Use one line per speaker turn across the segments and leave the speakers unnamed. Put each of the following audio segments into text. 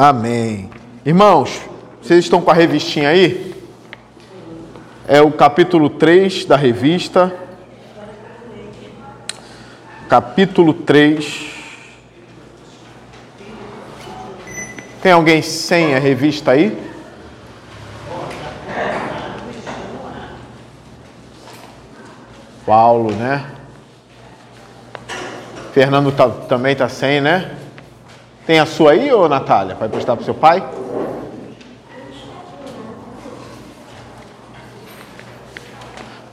Amém. Irmãos, vocês estão com a revistinha aí? É o capítulo 3 da revista. Capítulo 3. Tem alguém sem a revista aí? Paulo, né? Fernando tá, também está sem, né? Tem a sua aí, ô Natália? Vai prestar para o seu pai?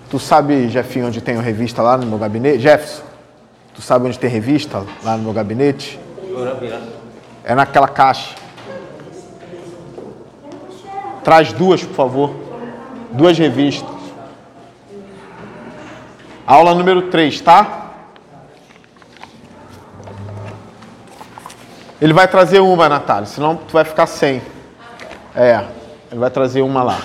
Tu sabe, Jeffinho, onde tem a revista lá no meu gabinete? Jefferson, tu sabe onde tem revista lá no meu gabinete? É naquela caixa. Traz duas, por favor. Duas revistas. Aula número 3, tá? Ele vai trazer uma, Natália, senão tu vai ficar sem. É, ele vai trazer uma lá.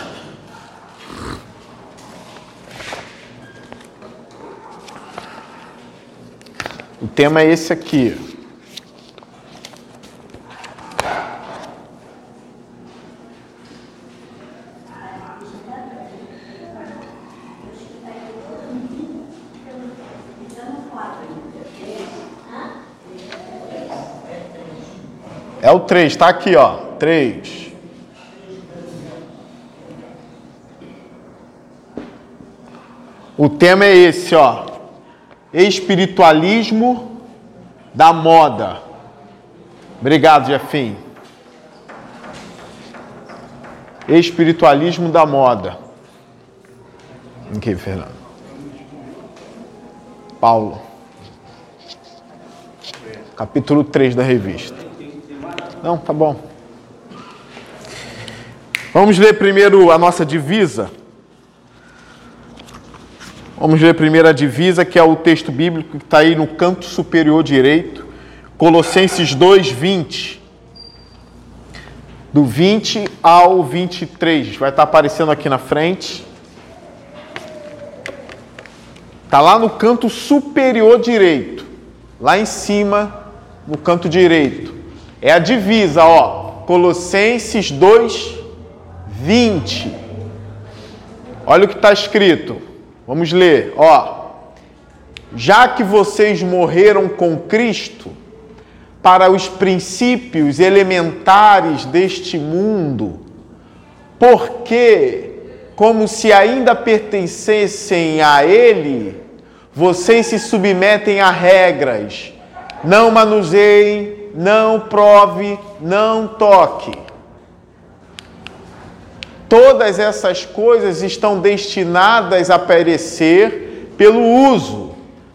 O tema é esse aqui. É o 3, tá aqui, ó. 3. O tema é esse, ó. Espiritualismo da moda. Obrigado, Jefim. Espiritualismo da moda. Aqui, Fernando. Paulo. Capítulo 3 da revista. Não, tá bom. Vamos ler primeiro a nossa divisa. Vamos ler primeiro a divisa, que é o texto bíblico que está aí no canto superior direito, Colossenses 2, 20. Do 20 ao 23. Vai estar tá aparecendo aqui na frente. Está lá no canto superior direito. Lá em cima, no canto direito. É a divisa, ó. Colossenses 2, 20. Olha o que está escrito. Vamos ler, ó. Já que vocês morreram com Cristo para os princípios elementares deste mundo, porque, como se ainda pertencessem a Ele, vocês se submetem a regras. Não manuseiem não prove, não toque. Todas essas coisas estão destinadas a perecer pelo uso,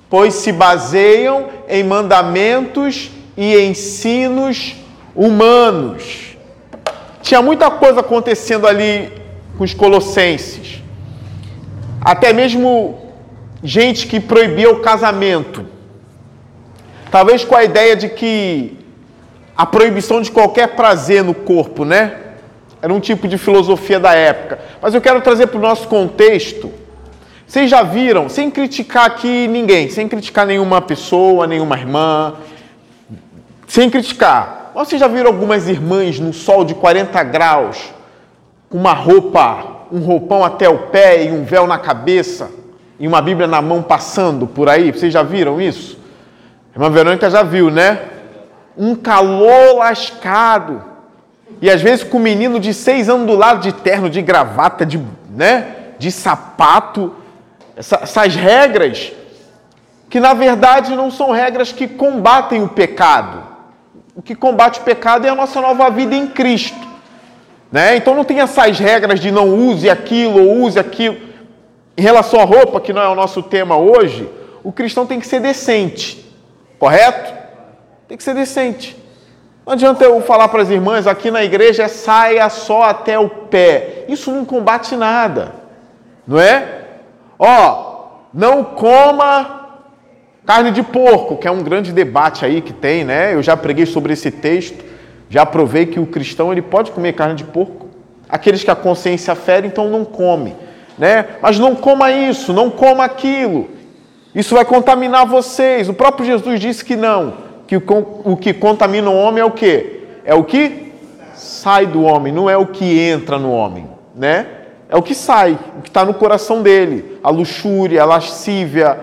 pois se baseiam em mandamentos e ensinos humanos. Tinha muita coisa acontecendo ali com os colossenses. Até mesmo gente que proibia o casamento. Talvez com a ideia de que a proibição de qualquer prazer no corpo, né? Era um tipo de filosofia da época. Mas eu quero trazer para o nosso contexto. Vocês já viram, sem criticar aqui ninguém, sem criticar nenhuma pessoa, nenhuma irmã, sem criticar. Vocês já viram algumas irmãs no sol de 40 graus, com uma roupa, um roupão até o pé e um véu na cabeça, e uma Bíblia na mão passando por aí? Vocês já viram isso? A irmã Verônica já viu, né? Um calor lascado. E às vezes com o menino de seis anos do lado de terno, de gravata, de, né, de sapato. Essa, essas regras que na verdade não são regras que combatem o pecado. O que combate o pecado é a nossa nova vida em Cristo. Né? Então não tem essas regras de não use aquilo ou use aquilo. Em relação à roupa, que não é o nosso tema hoje, o cristão tem que ser decente, correto? Tem que ser decente. Não adianta eu falar para as irmãs aqui na igreja é saia só até o pé. Isso não combate nada, não é? Ó, não coma carne de porco, que é um grande debate aí que tem, né? Eu já preguei sobre esse texto, já provei que o cristão ele pode comer carne de porco. Aqueles que a consciência fere, então não come, né? Mas não coma isso, não coma aquilo. Isso vai contaminar vocês. O próprio Jesus disse que não que o, que contamina o homem é o que? É o que? sai do homem, não é o que entra no homem, né? É o que sai, o que está no coração dele. A luxúria, a lascívia,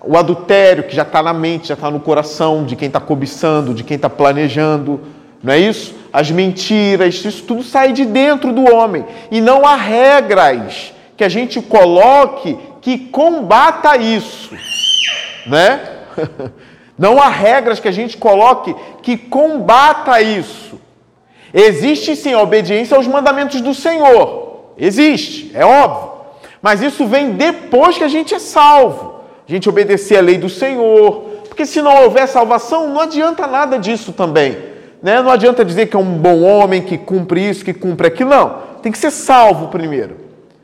o adultério que já está na mente, já está no coração de quem está cobiçando, de quem está planejando, não é isso? As mentiras, isso tudo sai de dentro do homem. E não há regras que a gente coloque que combata isso, né? Não há regras que a gente coloque que combata isso. Existe sim a obediência aos mandamentos do Senhor. Existe, é óbvio. Mas isso vem depois que a gente é salvo. A gente obedecer a lei do Senhor. Porque se não houver salvação, não adianta nada disso também. Né? Não adianta dizer que é um bom homem, que cumpre isso, que cumpre aquilo. Não. Tem que ser salvo primeiro.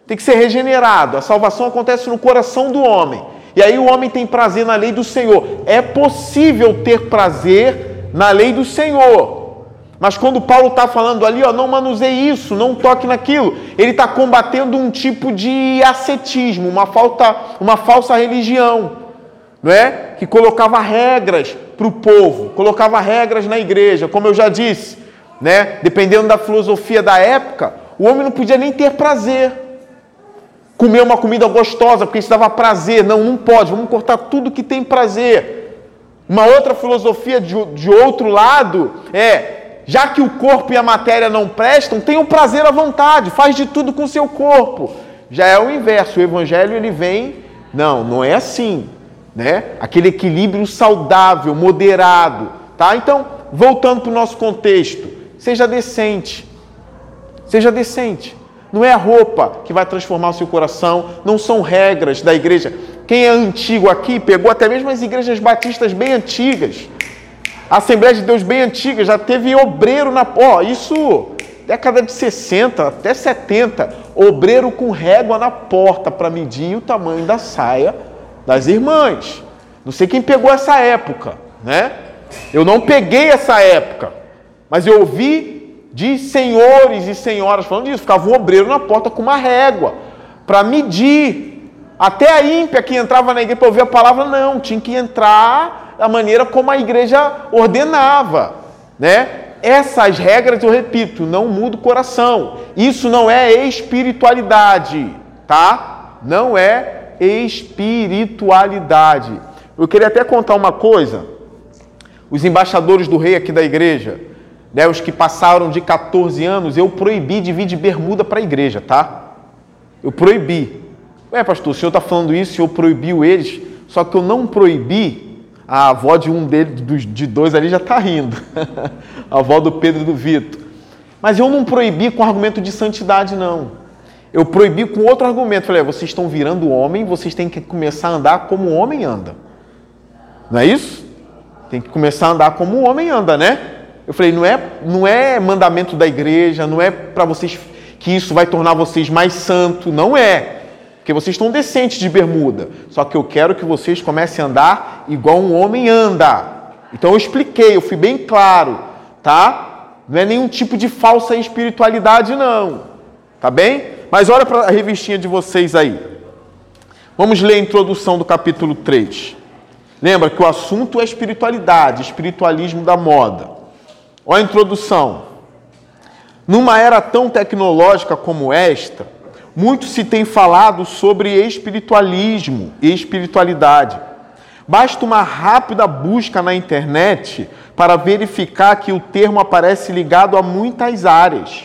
Tem que ser regenerado. A salvação acontece no coração do homem. E aí o homem tem prazer na lei do Senhor. É possível ter prazer na lei do Senhor. Mas quando Paulo está falando ali, ó, não manuseie isso, não toque naquilo, ele está combatendo um tipo de ascetismo, uma, falta, uma falsa religião, não é? Que colocava regras para o povo, colocava regras na igreja, como eu já disse, né? Dependendo da filosofia da época, o homem não podia nem ter prazer comer uma comida gostosa, porque isso dava prazer. Não, não pode, vamos cortar tudo que tem prazer. Uma outra filosofia de, de outro lado é, já que o corpo e a matéria não prestam, tenha o prazer à vontade, faz de tudo com o seu corpo. Já é o inverso, o evangelho ele vem, não, não é assim, né? Aquele equilíbrio saudável, moderado, tá? Então, voltando para o nosso contexto, seja decente. Seja decente. Não é a roupa que vai transformar o seu coração, não são regras da igreja. Quem é antigo aqui pegou até mesmo as igrejas batistas bem antigas. A Assembleia de Deus bem antiga já teve obreiro na. Ó, isso década de 60 até 70, obreiro com régua na porta para medir o tamanho da saia das irmãs. Não sei quem pegou essa época, né? Eu não peguei essa época, mas eu ouvi de senhores e senhoras falando disso. Ficava um obreiro na porta com uma régua para medir. Até a ímpia que entrava na igreja para ouvir a palavra, não, tinha que entrar da maneira como a igreja ordenava, né? Essas regras, eu repito, não muda o coração. Isso não é espiritualidade, tá? Não é espiritualidade. Eu queria até contar uma coisa. Os embaixadores do rei aqui da igreja, né, os que passaram de 14 anos, eu proibi de vir de bermuda para a igreja, tá? Eu proibi. Ué, pastor, o senhor está falando isso, eu proibiu eles, só que eu não proibi. A avó de um deles, de dois ali já está rindo. a avó do Pedro e do Vitor. Mas eu não proibi com argumento de santidade, não. Eu proibi com outro argumento. Falei, vocês estão virando homem, vocês têm que começar a andar como o homem anda. Não é isso? Tem que começar a andar como o homem anda, né? Eu falei, não é, não é mandamento da igreja, não é para vocês que isso vai tornar vocês mais santos, não é. Porque vocês estão decentes de bermuda. Só que eu quero que vocês comecem a andar igual um homem anda. Então eu expliquei, eu fui bem claro, tá? Não é nenhum tipo de falsa espiritualidade, não. Tá bem? Mas olha para a revistinha de vocês aí. Vamos ler a introdução do capítulo 3. Lembra que o assunto é espiritualidade, espiritualismo da moda. Olha a introdução. Numa era tão tecnológica como esta, muito se tem falado sobre espiritualismo e espiritualidade. Basta uma rápida busca na internet para verificar que o termo aparece ligado a muitas áreas: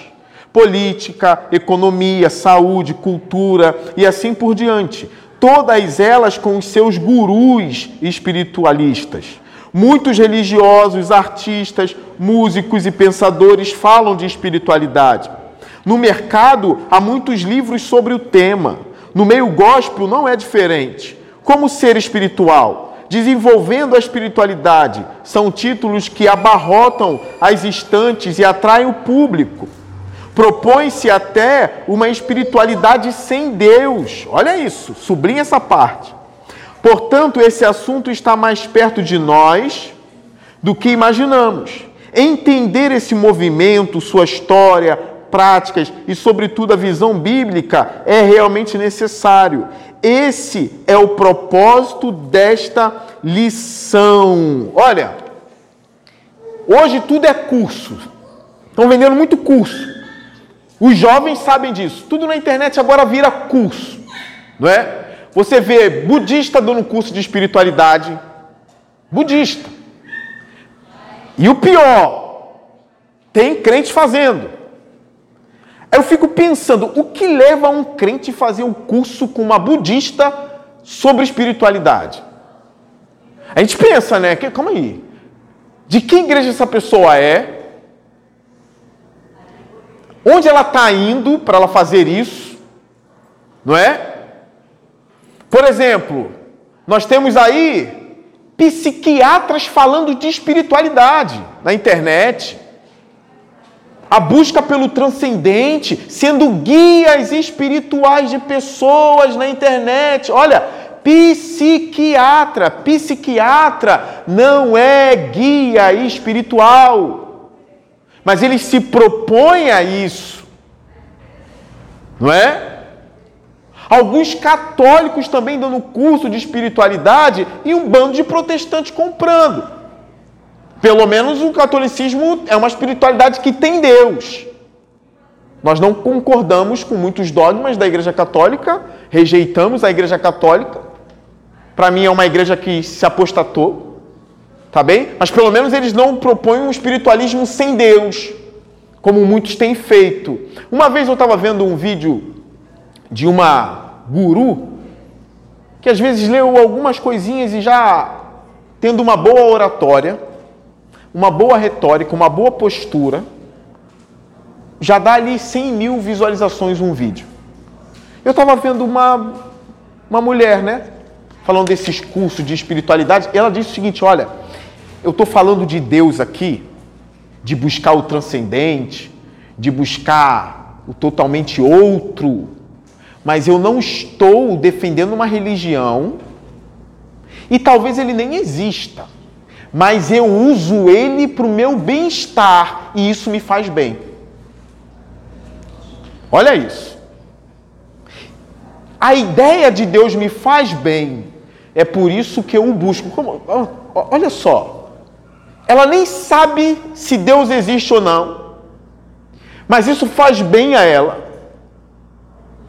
política, economia, saúde, cultura e assim por diante. Todas elas com os seus gurus espiritualistas. Muitos religiosos, artistas, músicos e pensadores falam de espiritualidade. No mercado há muitos livros sobre o tema. No meio gospel não é diferente. Como ser espiritual? Desenvolvendo a espiritualidade são títulos que abarrotam as estantes e atraem o público. Propõe-se até uma espiritualidade sem Deus. Olha isso, sublinha essa parte. Portanto, esse assunto está mais perto de nós do que imaginamos. Entender esse movimento, sua história, práticas e, sobretudo, a visão bíblica é realmente necessário. Esse é o propósito desta lição. Olha, hoje tudo é curso, Estão vendendo muito curso. Os jovens sabem disso. Tudo na internet agora vira curso, não é? Você vê budista dando curso de espiritualidade, budista. E o pior, tem crente fazendo. Eu fico pensando, o que leva um crente a fazer um curso com uma budista sobre espiritualidade? A gente pensa, né? Calma aí. De que igreja essa pessoa é? Onde ela está indo para ela fazer isso? Não é? Por exemplo, nós temos aí psiquiatras falando de espiritualidade na internet. A busca pelo transcendente, sendo guias espirituais de pessoas na internet. Olha, psiquiatra, psiquiatra não é guia espiritual mas ele se propõe a isso, não é? Alguns católicos também dando curso de espiritualidade e um bando de protestantes comprando. Pelo menos o catolicismo é uma espiritualidade que tem Deus. Nós não concordamos com muitos dogmas da Igreja Católica, rejeitamos a Igreja Católica. Para mim é uma igreja que se apostatou. Tá bem? Mas pelo menos eles não propõem um espiritualismo sem Deus, como muitos têm feito. Uma vez eu estava vendo um vídeo de uma guru que às vezes leu algumas coisinhas e já tendo uma boa oratória, uma boa retórica, uma boa postura, já dá ali 100 mil visualizações um vídeo. Eu estava vendo uma, uma mulher, né? Falando desses cursos de espiritualidade, ela disse o seguinte: olha, eu estou falando de Deus aqui, de buscar o transcendente, de buscar o totalmente outro, mas eu não estou defendendo uma religião e talvez ele nem exista, mas eu uso ele para o meu bem-estar e isso me faz bem. Olha isso. A ideia de Deus me faz bem, é por isso que eu o busco. Como, olha só, ela nem sabe se Deus existe ou não, mas isso faz bem a ela.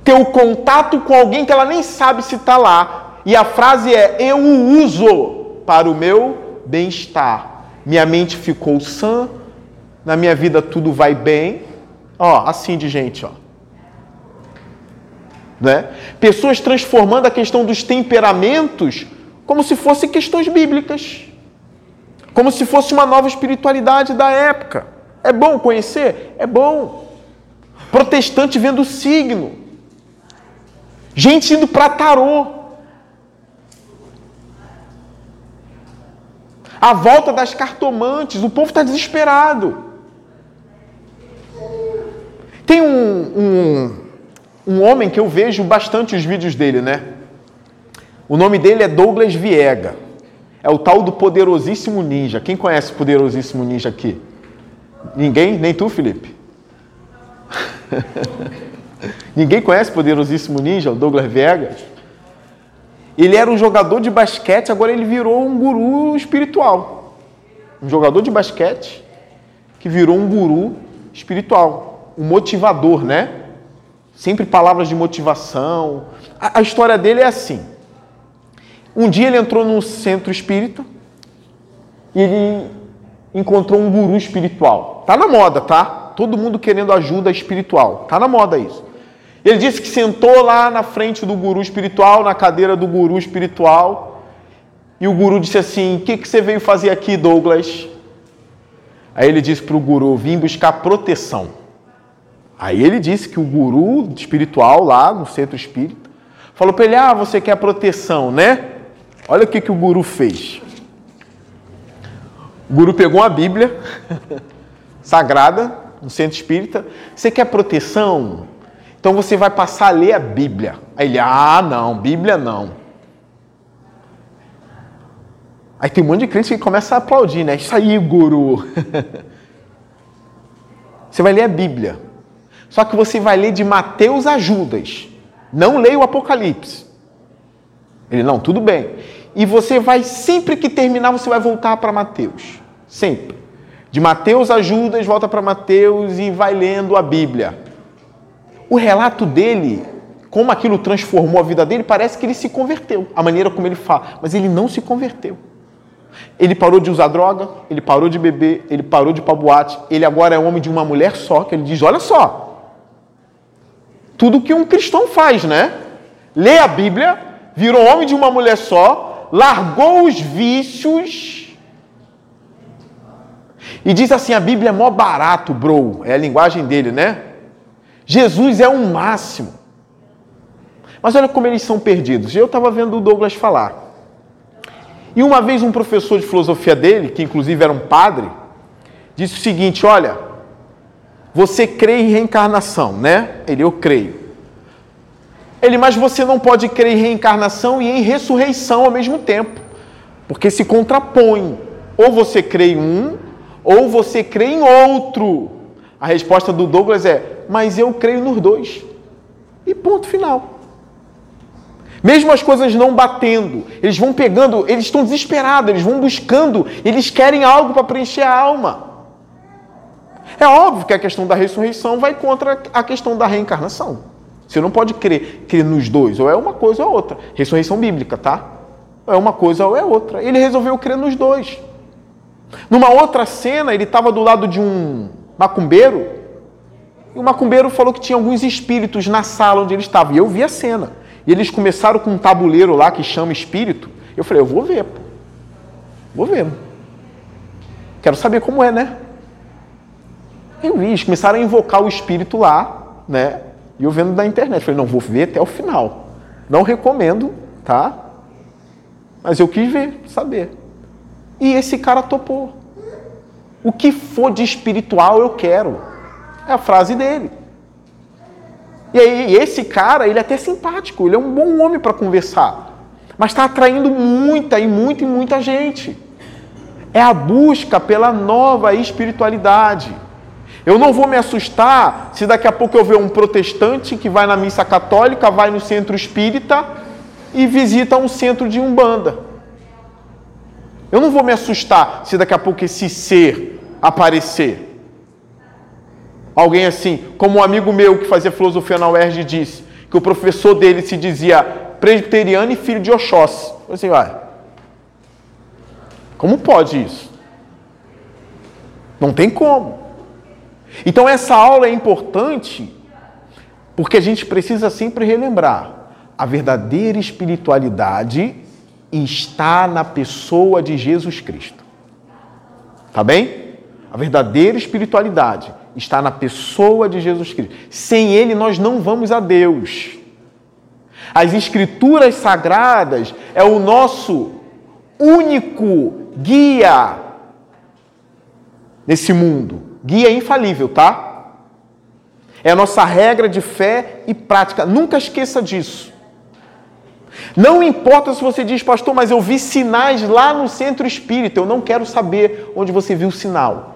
Ter o contato com alguém que ela nem sabe se está lá. E a frase é: Eu o uso para o meu bem-estar. Minha mente ficou sã, na minha vida tudo vai bem. Ó, assim de gente, ó. Né? Pessoas transformando a questão dos temperamentos como se fossem questões bíblicas como se fosse uma nova espiritualidade da época. É bom conhecer? É bom. Protestante vendo o signo. Gente indo para tarô. A volta das cartomantes. O povo está desesperado. Tem um, um, um homem que eu vejo bastante os vídeos dele, né? O nome dele é Douglas Viega. É o tal do poderosíssimo ninja. Quem conhece o poderosíssimo ninja aqui? Ninguém? Nem tu, Felipe? Ninguém conhece o poderosíssimo ninja, o Douglas Viegas? Ele era um jogador de basquete, agora ele virou um guru espiritual. Um jogador de basquete que virou um guru espiritual, um motivador, né? Sempre palavras de motivação. A, a história dele é assim. Um dia ele entrou num centro espírita e ele encontrou um guru espiritual. Tá na moda, tá? Todo mundo querendo ajuda espiritual. Tá na moda isso. Ele disse que sentou lá na frente do guru espiritual, na cadeira do guru espiritual, e o guru disse assim: O que, que você veio fazer aqui, Douglas? Aí ele disse para o guru: Vim buscar proteção. Aí ele disse que o guru espiritual lá no centro espírita falou para ele: Ah, você quer proteção, né? Olha o que, que o guru fez. O guru pegou uma Bíblia sagrada, no centro espírita. Você quer proteção? Então você vai passar a ler a Bíblia. Aí ele, ah, não, Bíblia não. Aí tem um monte de crente que começa a aplaudir, né? Isso aí, guru. você vai ler a Bíblia. Só que você vai ler de Mateus a Judas. Não leia o Apocalipse. Ele, não, tudo bem. E você vai, sempre que terminar, você vai voltar para Mateus. Sempre. De Mateus a Judas, volta para Mateus e vai lendo a Bíblia. O relato dele, como aquilo transformou a vida dele, parece que ele se converteu, a maneira como ele fala, mas ele não se converteu. Ele parou de usar droga, ele parou de beber, ele parou de ir para boate, ele agora é homem de uma mulher só, que ele diz: olha só, tudo que um cristão faz, né? Lê a Bíblia, virou homem de uma mulher só, largou os vícios e diz assim: a Bíblia é mó barato, bro. É a linguagem dele, né? Jesus é o um máximo. Mas olha como eles são perdidos. Eu estava vendo o Douglas falar. E uma vez um professor de filosofia dele, que inclusive era um padre, disse o seguinte: olha, você crê em reencarnação, né? Ele, eu creio. Ele, mas você não pode crer em reencarnação e em ressurreição ao mesmo tempo, porque se contrapõe. Ou você crê em um, ou você crê em outro? A resposta do Douglas é: Mas eu creio nos dois. E ponto final. Mesmo as coisas não batendo, eles vão pegando, eles estão desesperados, eles vão buscando, eles querem algo para preencher a alma. É óbvio que a questão da ressurreição vai contra a questão da reencarnação. Você não pode crer, crer nos dois, ou é uma coisa ou é outra. Ressurreição bíblica, tá? Ou é uma coisa ou é outra. Ele resolveu crer nos dois. Numa outra cena, ele estava do lado de um macumbeiro, e o macumbeiro falou que tinha alguns espíritos na sala onde ele estava. E eu vi a cena. E eles começaram com um tabuleiro lá que chama espírito. Eu falei, eu vou ver, pô. Vou ver. Quero saber como é, né? Eu vi, eles começaram a invocar o espírito lá, né? E eu vendo da internet. Falei, não, vou ver até o final. Não recomendo, tá? Mas eu quis ver, saber. E esse cara topou. O que for de espiritual eu quero. É a frase dele. E aí, esse cara, ele é até simpático, ele é um bom homem para conversar. Mas está atraindo muita e muita e muita gente. É a busca pela nova espiritualidade. Eu não vou me assustar se daqui a pouco eu ver um protestante que vai na missa católica, vai no centro espírita e visita um centro de umbanda. Eu não vou me assustar se daqui a pouco esse ser aparecer. Alguém assim, como um amigo meu que fazia filosofia na UERJ disse, que o professor dele se dizia presbiteriano e filho de Oxóssi. Assim, vai. Como pode isso? Não tem como. Então essa aula é importante porque a gente precisa sempre relembrar a verdadeira espiritualidade está na pessoa de Jesus Cristo. Tá bem? A verdadeira espiritualidade está na pessoa de Jesus Cristo. Sem Ele nós não vamos a Deus. As Escrituras Sagradas é o nosso único guia nesse mundo. Guia infalível, tá? É a nossa regra de fé e prática. Nunca esqueça disso. Não importa se você diz, pastor, mas eu vi sinais lá no centro espírita, eu não quero saber onde você viu o sinal.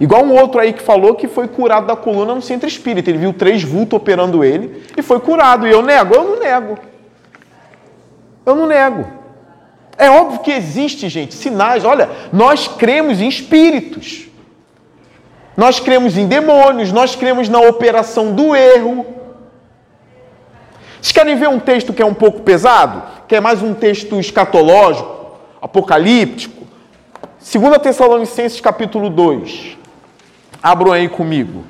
Igual um outro aí que falou que foi curado da coluna no centro espírita. Ele viu três vultos operando ele e foi curado. E eu nego? Eu não nego. Eu não nego. É óbvio que existe, gente, sinais. Olha, nós cremos em espíritos. Nós cremos em demônios, nós cremos na operação do erro. Vocês querem ver um texto que é um pouco pesado? Que é mais um texto escatológico, apocalíptico? 2 Tessalonicenses capítulo 2. Abram aí comigo.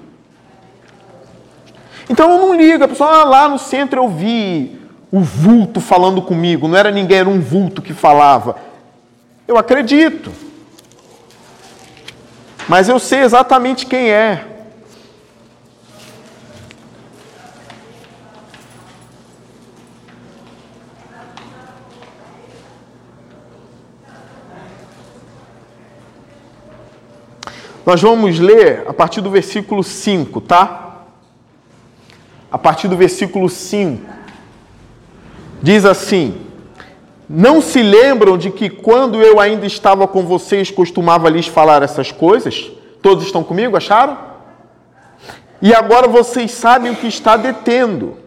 Então eu não ligo, a pessoa, ah, lá no centro eu vi o vulto falando comigo, não era ninguém, era um vulto que falava. Eu acredito. Mas eu sei exatamente quem é. Nós vamos ler a partir do versículo 5, tá? A partir do versículo 5. Diz assim: Não se lembram de que quando eu ainda estava com vocês costumava lhes falar essas coisas? Todos estão comigo, acharam? E agora vocês sabem o que está detendo,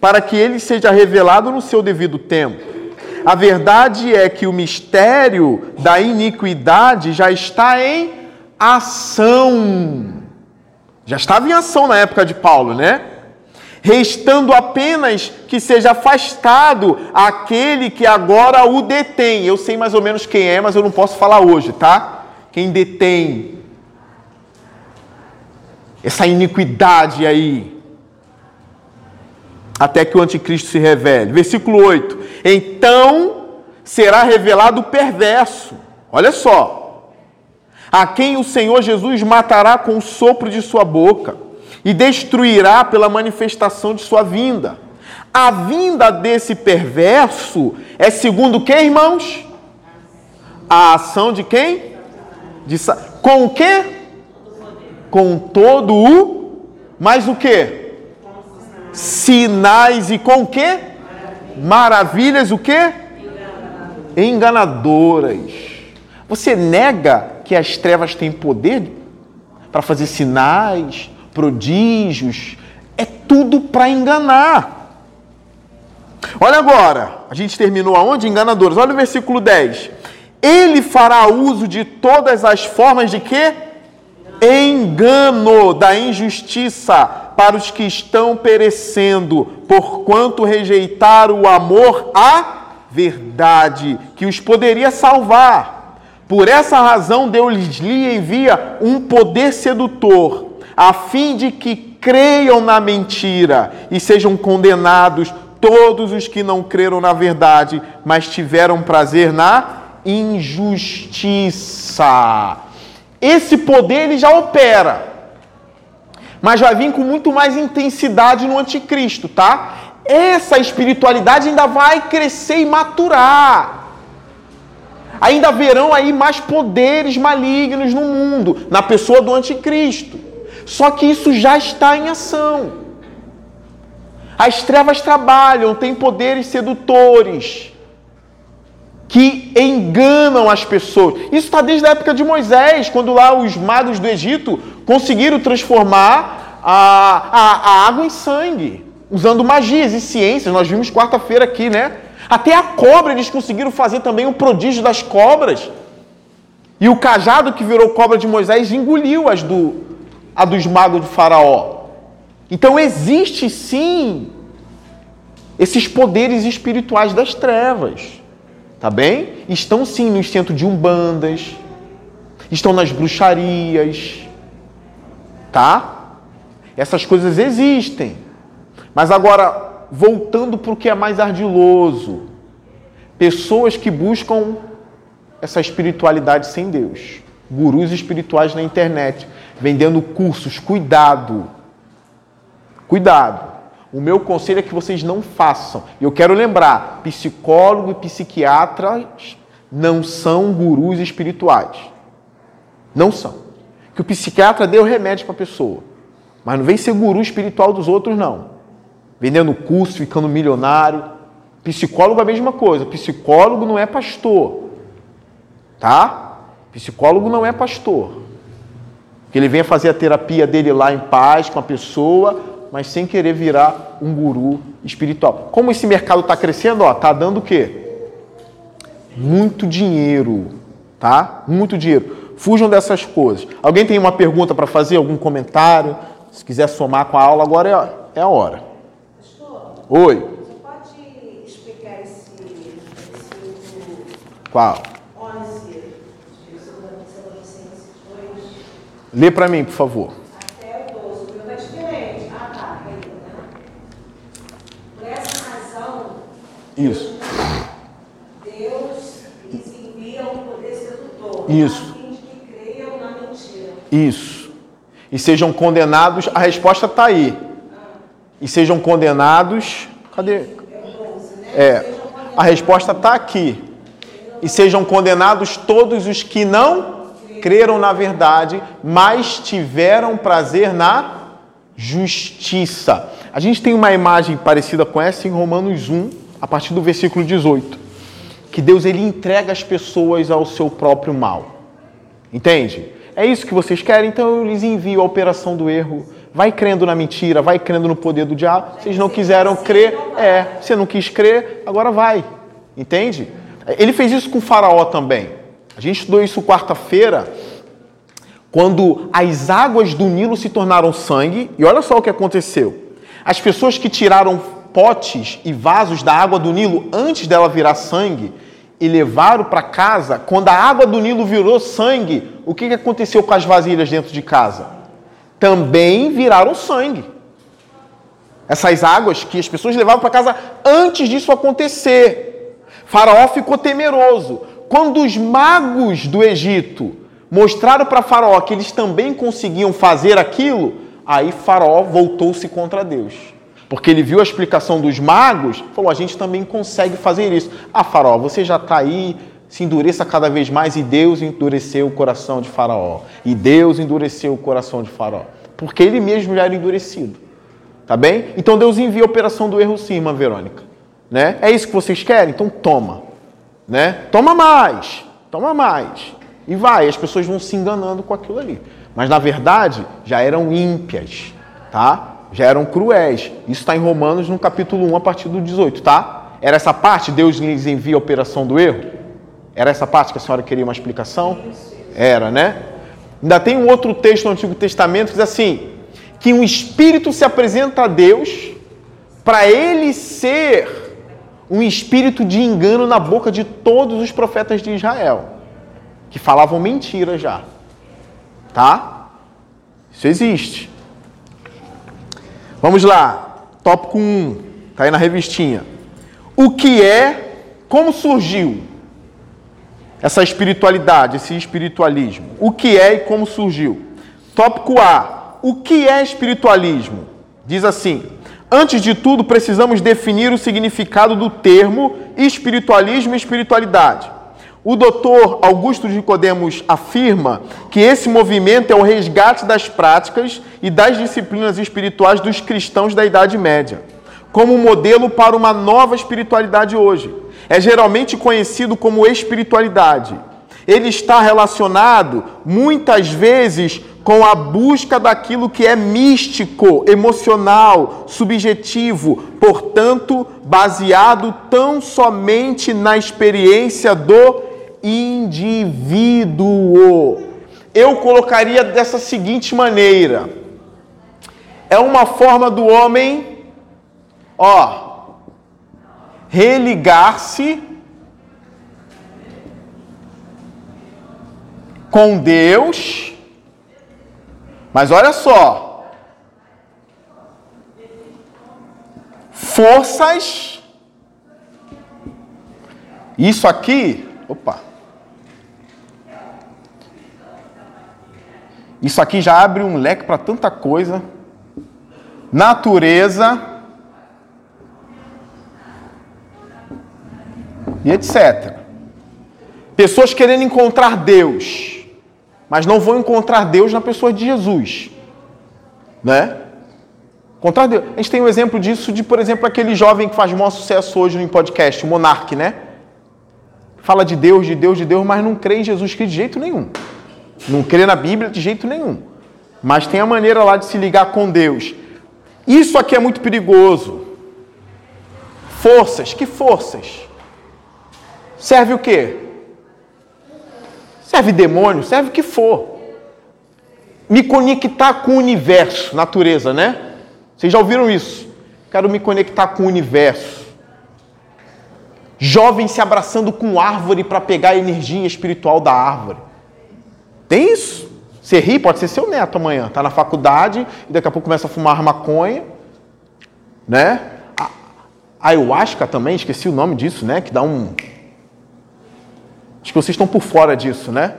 para que ele seja revelado no seu devido tempo. A verdade é que o mistério da iniquidade já está em ação. Já estava em ação na época de Paulo, né? Restando apenas que seja afastado aquele que agora o detém. Eu sei mais ou menos quem é, mas eu não posso falar hoje, tá? Quem detém essa iniquidade aí, até que o anticristo se revele. Versículo 8: Então será revelado o perverso, olha só, a quem o Senhor Jesus matará com o sopro de sua boca e destruirá pela manifestação de sua vinda. A vinda desse perverso é segundo quem, irmãos? A ação de quem? De, com o quê? Com todo o. Mais o quê? Sinais e com o quê? Maravilhas o quê? Enganadoras. Você nega que as trevas têm poder para fazer sinais, prodígios, é tudo para enganar. Olha agora, a gente terminou aonde? Enganadores. Olha o versículo 10. Ele fará uso de todas as formas de quê? Engano da injustiça para os que estão perecendo, porquanto rejeitaram o amor à verdade, que os poderia salvar. Por essa razão, Deus lhe envia um poder sedutor a fim de que creiam na mentira e sejam condenados todos os que não creram na verdade, mas tiveram prazer na injustiça. Esse poder ele já opera, mas vai vir com muito mais intensidade no anticristo, tá? Essa espiritualidade ainda vai crescer e maturar. Ainda haverão aí mais poderes malignos no mundo, na pessoa do anticristo. Só que isso já está em ação. As trevas trabalham, têm poderes sedutores que enganam as pessoas. Isso está desde a época de Moisés, quando lá os magos do Egito conseguiram transformar a, a, a água em sangue, usando magias e ciências. Nós vimos quarta-feira aqui, né? Até a cobra eles conseguiram fazer também o prodígio das cobras. E o cajado que virou cobra de Moisés engoliu as do, a dos magos de Faraó. Então existe sim esses poderes espirituais das trevas. Tá bem? Estão sim no centro de umbandas, estão nas bruxarias, tá? Essas coisas existem. Mas agora, voltando para o que é mais ardiloso, pessoas que buscam essa espiritualidade sem Deus, gurus espirituais na internet, vendendo cursos. Cuidado. Cuidado. O meu conselho é que vocês não façam. E eu quero lembrar: psicólogo e psiquiatras não são gurus espirituais. Não são. Que o psiquiatra deu remédio para a pessoa. Mas não vem ser guru espiritual dos outros, não. Vendendo curso, ficando milionário. Psicólogo é a mesma coisa. Psicólogo não é pastor. Tá? Psicólogo não é pastor. Que ele venha fazer a terapia dele lá em paz com a pessoa, mas sem querer virar um guru espiritual. Como esse mercado está crescendo, ó, tá dando o quê? Muito dinheiro, tá? Muito dinheiro. Fujam dessas coisas. Alguém tem uma pergunta para fazer? Algum comentário? Se quiser somar com a aula, agora é, é a hora. Oi. Você pode explicar esse, esse Qual? Lê para mim, por favor. Até o 12. O meu está diferente. Ah, tá. Por razão. Isso. Deus lhes envia um poder sedutor. Isso. A fim de que creiam na mentira. Isso. E sejam condenados. A resposta está aí. E sejam condenados. Cadê? O 12, é. A resposta está aqui. E sejam condenados todos os que não creram na verdade, mas tiveram prazer na justiça. A gente tem uma imagem parecida com essa em Romanos 1, a partir do versículo 18, que Deus ele entrega as pessoas ao seu próprio mal. Entende? É isso que vocês querem, então eu lhes envio a operação do erro. Vai crendo na mentira, vai crendo no poder do diabo. Vocês não quiseram crer, é. Você não quis crer, agora vai. Entende? Ele fez isso com o Faraó também. A gente estudou isso quarta-feira, quando as águas do Nilo se tornaram sangue, e olha só o que aconteceu. As pessoas que tiraram potes e vasos da água do Nilo antes dela virar sangue e levaram para casa, quando a água do Nilo virou sangue, o que aconteceu com as vasilhas dentro de casa? Também viraram sangue. Essas águas que as pessoas levavam para casa antes disso acontecer. Faraó ficou temeroso. Quando os magos do Egito mostraram para Faraó que eles também conseguiam fazer aquilo, aí Faraó voltou-se contra Deus. Porque ele viu a explicação dos magos, falou: a gente também consegue fazer isso. Ah, Faraó, você já está aí, se endureça cada vez mais, e Deus endureceu o coração de Faraó. E Deus endureceu o coração de Faraó. Porque ele mesmo já era endurecido. Tá bem? Então Deus envia a operação do erro sim, irmã Verônica. Né? É isso que vocês querem? Então toma. Né? Toma mais. Toma mais. E vai, as pessoas vão se enganando com aquilo ali. Mas na verdade, já eram ímpias, tá? Já eram cruéis. Isso está em Romanos no capítulo 1, a partir do 18, tá? Era essa parte, Deus lhes envia a operação do erro? Era essa parte que a senhora queria uma explicação? Era, né? Ainda tem um outro texto no Antigo Testamento que diz assim: que um espírito se apresenta a Deus para ele ser um espírito de engano na boca de todos os profetas de Israel que falavam mentira já. Tá? Isso existe. Vamos lá. Tópico 1. Está aí na revistinha. O que é, como surgiu essa espiritualidade, esse espiritualismo? O que é e como surgiu? Tópico A. O que é espiritualismo? Diz assim: Antes de tudo, precisamos definir o significado do termo espiritualismo e espiritualidade. O doutor Augusto de Nicodemos afirma que esse movimento é o resgate das práticas e das disciplinas espirituais dos cristãos da Idade Média, como modelo para uma nova espiritualidade hoje. É geralmente conhecido como espiritualidade. Ele está relacionado muitas vezes com a busca daquilo que é místico, emocional, subjetivo, portanto, baseado tão somente na experiência do indivíduo. Eu colocaria dessa seguinte maneira: é uma forma do homem, ó, religar-se com Deus, mas olha só, forças, isso aqui, opa, Isso aqui já abre um leque para tanta coisa. Natureza. E etc. Pessoas querendo encontrar Deus, mas não vão encontrar Deus na pessoa de Jesus. Né? Encontrar Deus. A gente tem um exemplo disso de, por exemplo, aquele jovem que faz maior sucesso hoje no podcast, o Monarque, né? Fala de Deus, de Deus, de Deus, mas não crê em Jesus Cristo de jeito nenhum. Não crê na Bíblia de jeito nenhum. Mas tem a maneira lá de se ligar com Deus. Isso aqui é muito perigoso. Forças, que forças? Serve o quê? Serve demônio, serve o que for. Me conectar com o universo, natureza, né? Vocês já ouviram isso? Quero me conectar com o universo. Jovem se abraçando com árvore para pegar a energia espiritual da árvore. Tem isso. Você ri, pode ser seu neto amanhã. Está na faculdade e daqui a pouco começa a fumar maconha. Né? A ayahuasca também, esqueci o nome disso, né? Que dá um. Acho que vocês estão por fora disso, né?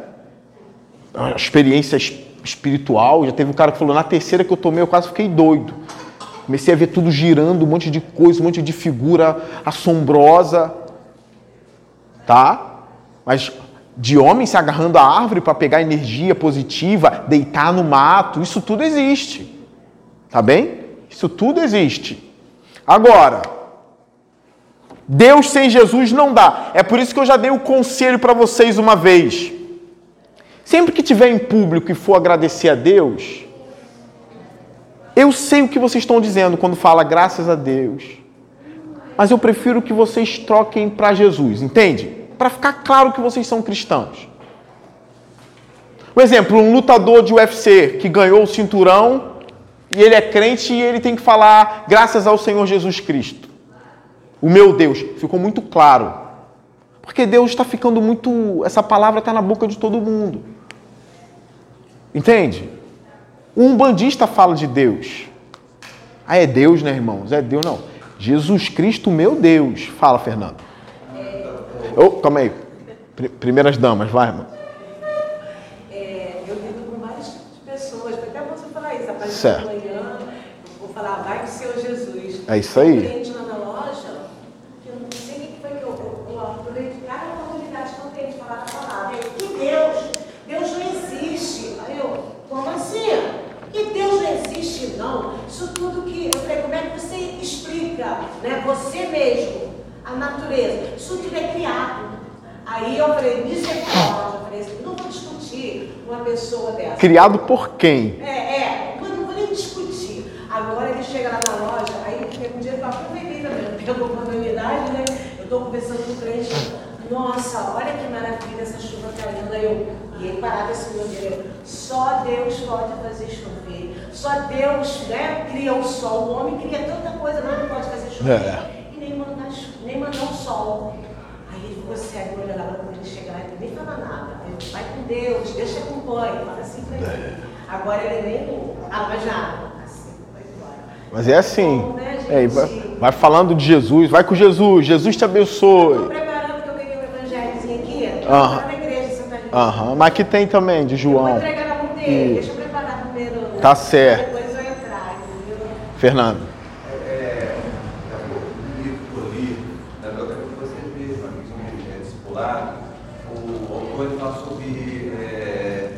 A experiência espiritual. Já teve um cara que falou: na terceira que eu tomei, eu quase fiquei doido. Comecei a ver tudo girando, um monte de coisa, um monte de figura assombrosa. Tá? Mas de homem se agarrando à árvore para pegar energia positiva, deitar no mato, isso tudo existe. Tá bem? Isso tudo existe. Agora, Deus sem Jesus não dá. É por isso que eu já dei o conselho para vocês uma vez. Sempre que tiver em público e for agradecer a Deus, eu sei o que vocês estão dizendo quando fala graças a Deus. mas eu prefiro que vocês troquem para Jesus, entende? Para ficar claro que vocês são cristãos. Um exemplo, um lutador de UFC que ganhou o cinturão e ele é crente e ele tem que falar graças ao Senhor Jesus Cristo. O meu Deus. Ficou muito claro. Porque Deus está ficando muito. Essa palavra está na boca de todo mundo. Entende? Um bandista fala de Deus. Ah, é Deus, né, irmãos? É Deus, não. Jesus Cristo, meu Deus. Fala, Fernando. Oh, calma aí. Primeiras damas, vai, irmão.
É, eu lido com várias pessoas, até você falar isso, apareceu
Certo.
amanhã, eu vou falar, vai com o Senhor Jesus.
É isso aí.
Tem um cliente lá na loja, que eu não sei o que foi que eu, eu, eu apurei de cada oportunidade que eu tenho de falar a palavra. Ele, que Deus, Deus não existe. Aí eu, como assim? Que Deus não existe, não. Isso tudo que, eu falei, como é que você explica, né, você mesmo, a natureza? Isso tudo é criado. Aí eu falei, misericórdia, eu falei assim, não vou discutir uma pessoa dessa.
Criado por quem?
É, é, mas não vou nem discutir. Agora ele chega lá na loja, aí tem um dia que eu aproveitei também, eu pego a oportunidade, né? Eu estou conversando com o cliente, nossa, olha que maravilha essa chuva caindo. Aí eu, e ele parava assim no dia, só Deus pode fazer chover. Só Deus né, cria o sol. O homem cria tanta coisa, mas não pode fazer chover.
É.
E nem mandar, nem mandar o sol. Aí ele ficou cego, olhando lá quando ele chegar, ele nem fala nada. Vai com Deus, Deus te acompanha. Fala assim pra ele. Agora ele nem. Ah, mas já. Assim, vai embora.
Mas é assim.
Né?
É, vai, vai falando de Jesus, vai com Jesus, Jesus te
Estou
abençoe.
preparando que eu peguei um evangelhozinho aqui.
Aham.
Aham. na igreja, Santa Rita.
Aham, mas aqui tem também, de
Eu vou
João.
entregar na mão dele. Deixa eu preparar primeiro.
Tá certo.
Depois eu entrar, entendeu?
Fernando.
É, o livro que eu li, na biografia que você mesmo, amigo é, discipulado, o autor ele fala sobre é,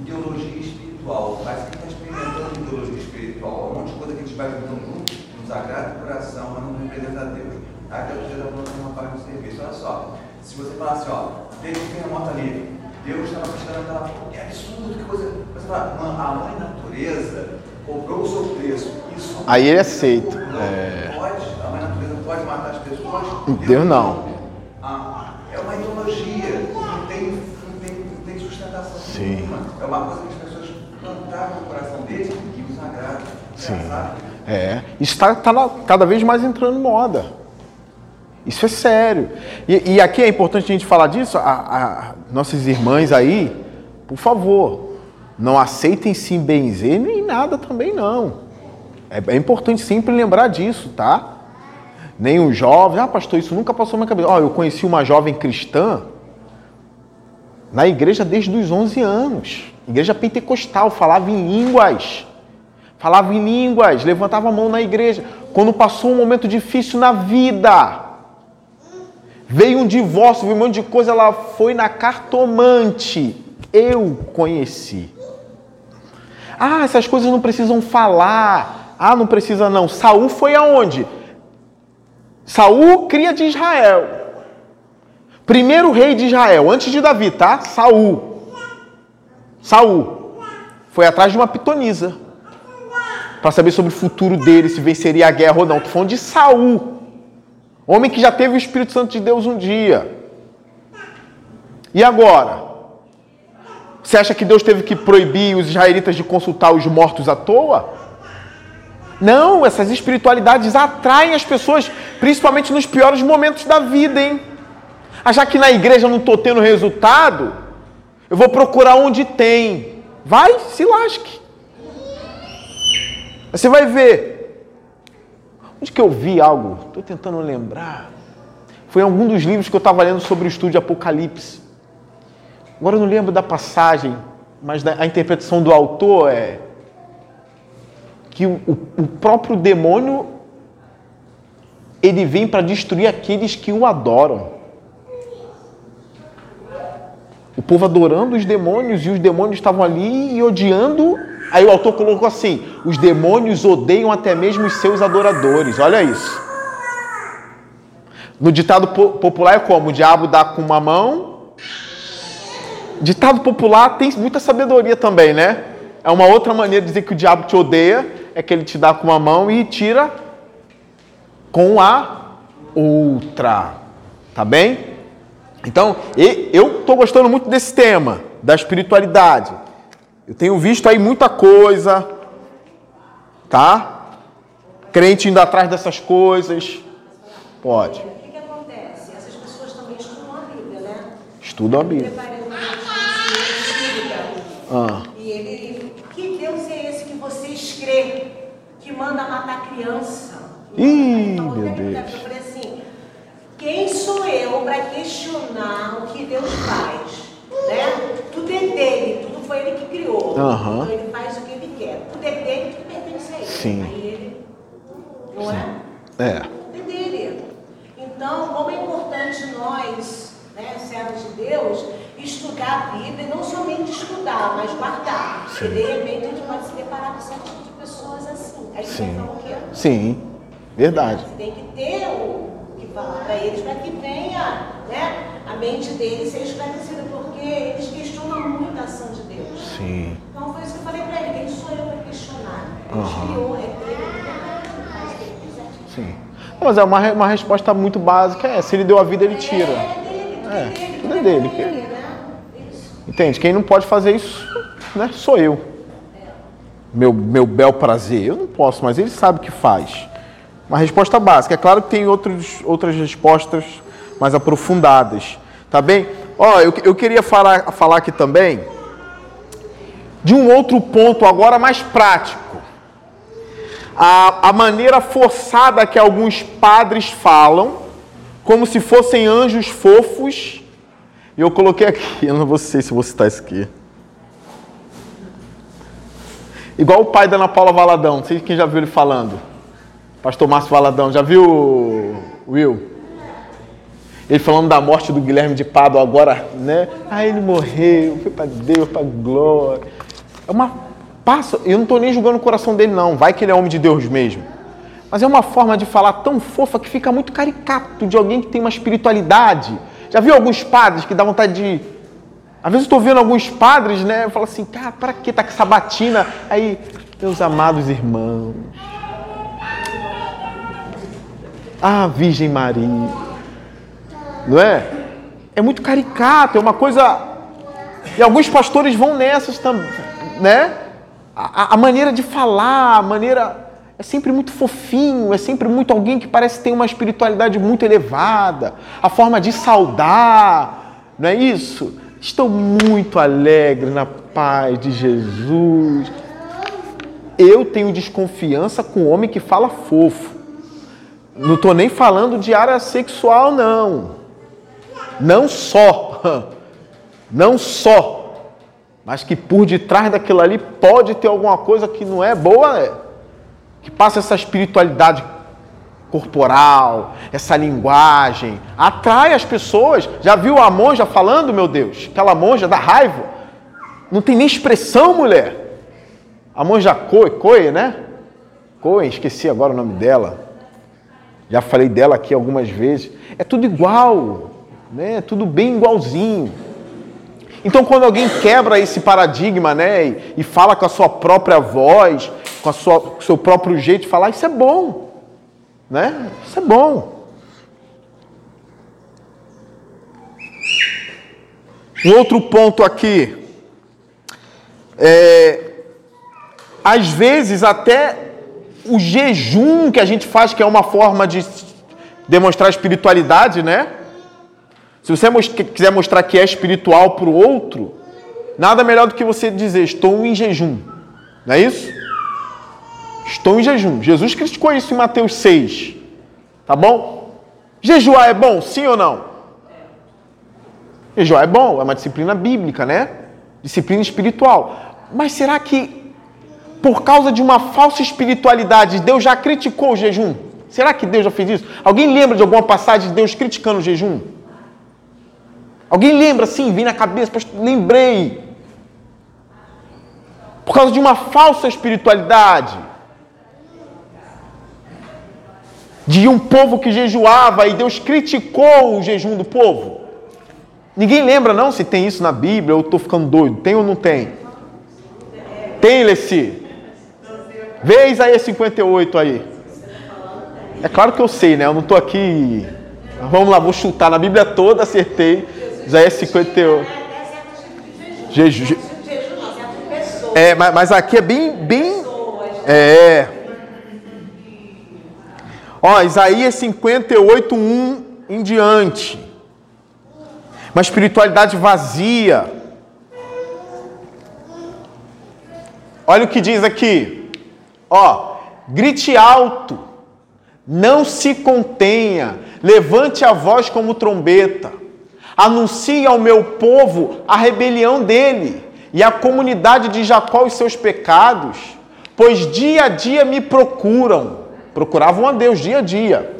ideologia espiritual. Parece que ele está experimentando ideologia espiritual. Um monte de coisa que a gente vai vivendo junto, nos agrada o coração, mas não representa a Deus. Aí Deus já está falando uma parte do serviço. Olha só, se você falar assim, ó, teve um terremoto ali, Deus estava prestando aquela. É absurdo, que coisa. Você fala, mano, a mãe natureza cobrou o seu preço. Isso
Aí ele aceita. É.
pode, a mãe natureza pode matar as pessoas.
Deus não.
Ah, é uma ideologia, não tem, não tem, não tem sustentação
Sim.
nenhuma. É uma coisa que as pessoas plantaram no coração deles e os agrada.
Sim.
Engraçado.
É, isso está cada vez mais entrando moda. Isso é sério. E, e aqui é importante a gente falar disso. A, a- nossas irmãs aí, por favor, não aceitem se benzer nem nada também não. É, é importante sempre lembrar disso, tá? Nem os jovens, ah, pastor, isso nunca passou na minha cabeça. Ó, eu conheci uma jovem cristã na igreja desde os 11 anos. Igreja pentecostal, falava em línguas. Falava em línguas, levantava a mão na igreja. Quando passou um momento difícil na vida, veio um divórcio, veio um monte de coisa, ela foi na cartomante. Eu conheci. Ah, essas coisas não precisam falar. Ah, não precisa não. Saul foi aonde? Saul cria de Israel. Primeiro rei de Israel, antes de Davi, tá? Saul. Saul foi atrás de uma pitonisa para saber sobre o futuro dele, se venceria a guerra ou não. Tô falando de Saul, homem que já teve o Espírito Santo de Deus um dia. E agora? Você acha que Deus teve que proibir os israelitas de consultar os mortos à toa? Não, essas espiritualidades atraem as pessoas, principalmente nos piores momentos da vida, hein? Achar que na igreja eu não estou tendo resultado, eu vou procurar onde tem. Vai, se lasque. Você vai ver. Onde que eu vi algo? Estou tentando lembrar. Foi em algum dos livros que eu estava lendo sobre o estudo de Apocalipse. Agora eu não lembro da passagem, mas a interpretação do autor é que o, o- próprio demônio ele vem para destruir aqueles que o adoram. O povo adorando os demônios e os demônios estavam ali e odiando. Aí o autor colocou assim: os demônios odeiam até mesmo os seus adoradores. Olha isso. No ditado po- popular é como? O diabo dá com uma mão. Ditado popular tem muita sabedoria também, né? É uma outra maneira de dizer que o diabo te odeia, é que ele te dá com uma mão e tira com a outra. Tá bem? Então, eu estou gostando muito desse tema, da espiritualidade. Eu tenho visto aí muita coisa, tá? Crente indo atrás dessas coisas. Pode.
O que, que acontece? Essas pessoas também estudam a Bíblia, né?
Estudam a Bíblia. Ah.
E ele, que Deus é esse que vocês creem que manda matar criança?
Ih,
Então,
meu
eu falei
Deus.
assim, quem sou eu para questionar o que Deus faz? Né? Tudo é dele, tudo foi ele que criou.
Aham.
Então ele faz o que ele quer. Tudo é dele, tudo pertence a ele.
Sim.
Aí ele, não é?
É.
é dele. Então, como é importante nós, né, servos de Deus, estudar a Bíblia, e não somente estudar, mas guardar. Porque de repente a gente pode se deparar com de pessoas assim.
Sim.
fala o quê?
Sim. Verdade.
Você tem que ter o que falar para eles para que venha, né, a mente deles ser esclarecida, porque eles questionam muito a ação de Deus.
Sim.
Então foi isso que eu falei para ele, quem sou eu para questionar? Ele
Aham.
criou, é dele, ele faz o que ele quiser.
Sim. Não, Mas é uma, uma resposta muito básica. É, se ele deu a vida, ele tira.
É dele, tudo
É,
é dele,
tudo é dele,
né?
Entende? Quem não pode fazer isso, né? Sou eu. Meu, meu bel prazer. Eu não posso, mas ele sabe que faz. Uma resposta básica. É claro que tem outros, outras respostas mais aprofundadas. Tá bem? Ó, eu, eu queria falar, falar aqui também de um outro ponto agora mais prático. A, a maneira forçada que alguns padres falam, como se fossem anjos fofos. E eu coloquei aqui, eu não vou sei se vou citar isso aqui. Igual o pai da Ana Paula Valadão, não sei quem já viu ele falando. Pastor Márcio Valadão, já viu, Will? Ele falando da morte do Guilherme de Pádua agora, né? Ah, ele morreu, foi para Deus, para glória. É uma passa, eu não estou nem julgando o coração dele não, vai que ele é homem de Deus mesmo. Mas é uma forma de falar tão fofa que fica muito caricato de alguém que tem uma espiritualidade. Já viu alguns padres que dá vontade de às vezes eu estou vendo alguns padres, né? Eu falo assim, cara, para que tá com essa batina? Aí, meus amados irmãos. Ah, Virgem Maria. Não é? É muito caricato, é uma coisa. E alguns pastores vão nessas também, né? A, a- a maneira de falar, a maneira. É sempre muito fofinho, é sempre muito alguém que parece ter uma espiritualidade muito elevada, a forma de saudar, não é isso? Estou muito alegre na paz de Jesus. Eu tenho desconfiança com o homem que fala fofo. Não estou nem falando de área sexual, não. Não só. Não só. Mas que por detrás daquilo ali pode ter alguma coisa que não é boa, é. que passa essa espiritualidade corporal, essa linguagem, atrai as pessoas. Já viu a monja falando, meu Deus? Aquela monja da raiva. Não tem nem expressão, mulher. A monja Coe, Coe, né? Coe, esqueci agora o nome dela. Já falei dela aqui algumas vezes. É tudo igual, né? É tudo bem igualzinho. Então, quando alguém quebra esse paradigma, né, e, fala com a sua própria voz, com, a sua, com o seu próprio jeito de falar, isso é bom né? Isso é bom. Um outro ponto aqui. É, às vezes até o jejum que a gente faz, que é uma forma de demonstrar espiritualidade, né? Se você quiser mostrar que é espiritual para o outro, nada melhor do que você dizer, estou em jejum. Não é isso? Estou em jejum. Jesus criticou isso em Mateus 6. Tá bom? Jejuar é bom, sim ou não? Jejuar é bom, é uma disciplina bíblica, né? Disciplina espiritual. Mas será que por causa de uma falsa espiritualidade, Deus já criticou o jejum? Será que Deus já fez isso? Alguém lembra de alguma passagem de Deus criticando o jejum? Alguém lembra assim, vem na cabeça, lembrei. Por causa de uma falsa espiritualidade. De um povo que jejuava e Deus criticou o jejum do povo. Ninguém lembra não se tem isso na Bíblia ou estou ficando doido. Tem ou não tem? Tem, Leci? Vê Isaías 58 aí. É claro que eu sei, né? Eu não estou aqui. Vamos lá, vou chutar na Bíblia toda, acertei. Isaías 58. Jejum. É, mas, mas aqui é bem, bem. É. Ó, Isaías 58, 1 em diante. Uma espiritualidade vazia. Olha o que diz aqui. Ó, grite alto, não se contenha, levante a voz como trombeta. Anuncie ao meu povo a rebelião dele e à comunidade de Jacó os seus pecados, pois dia a dia me procuram. Procuravam a Deus dia a dia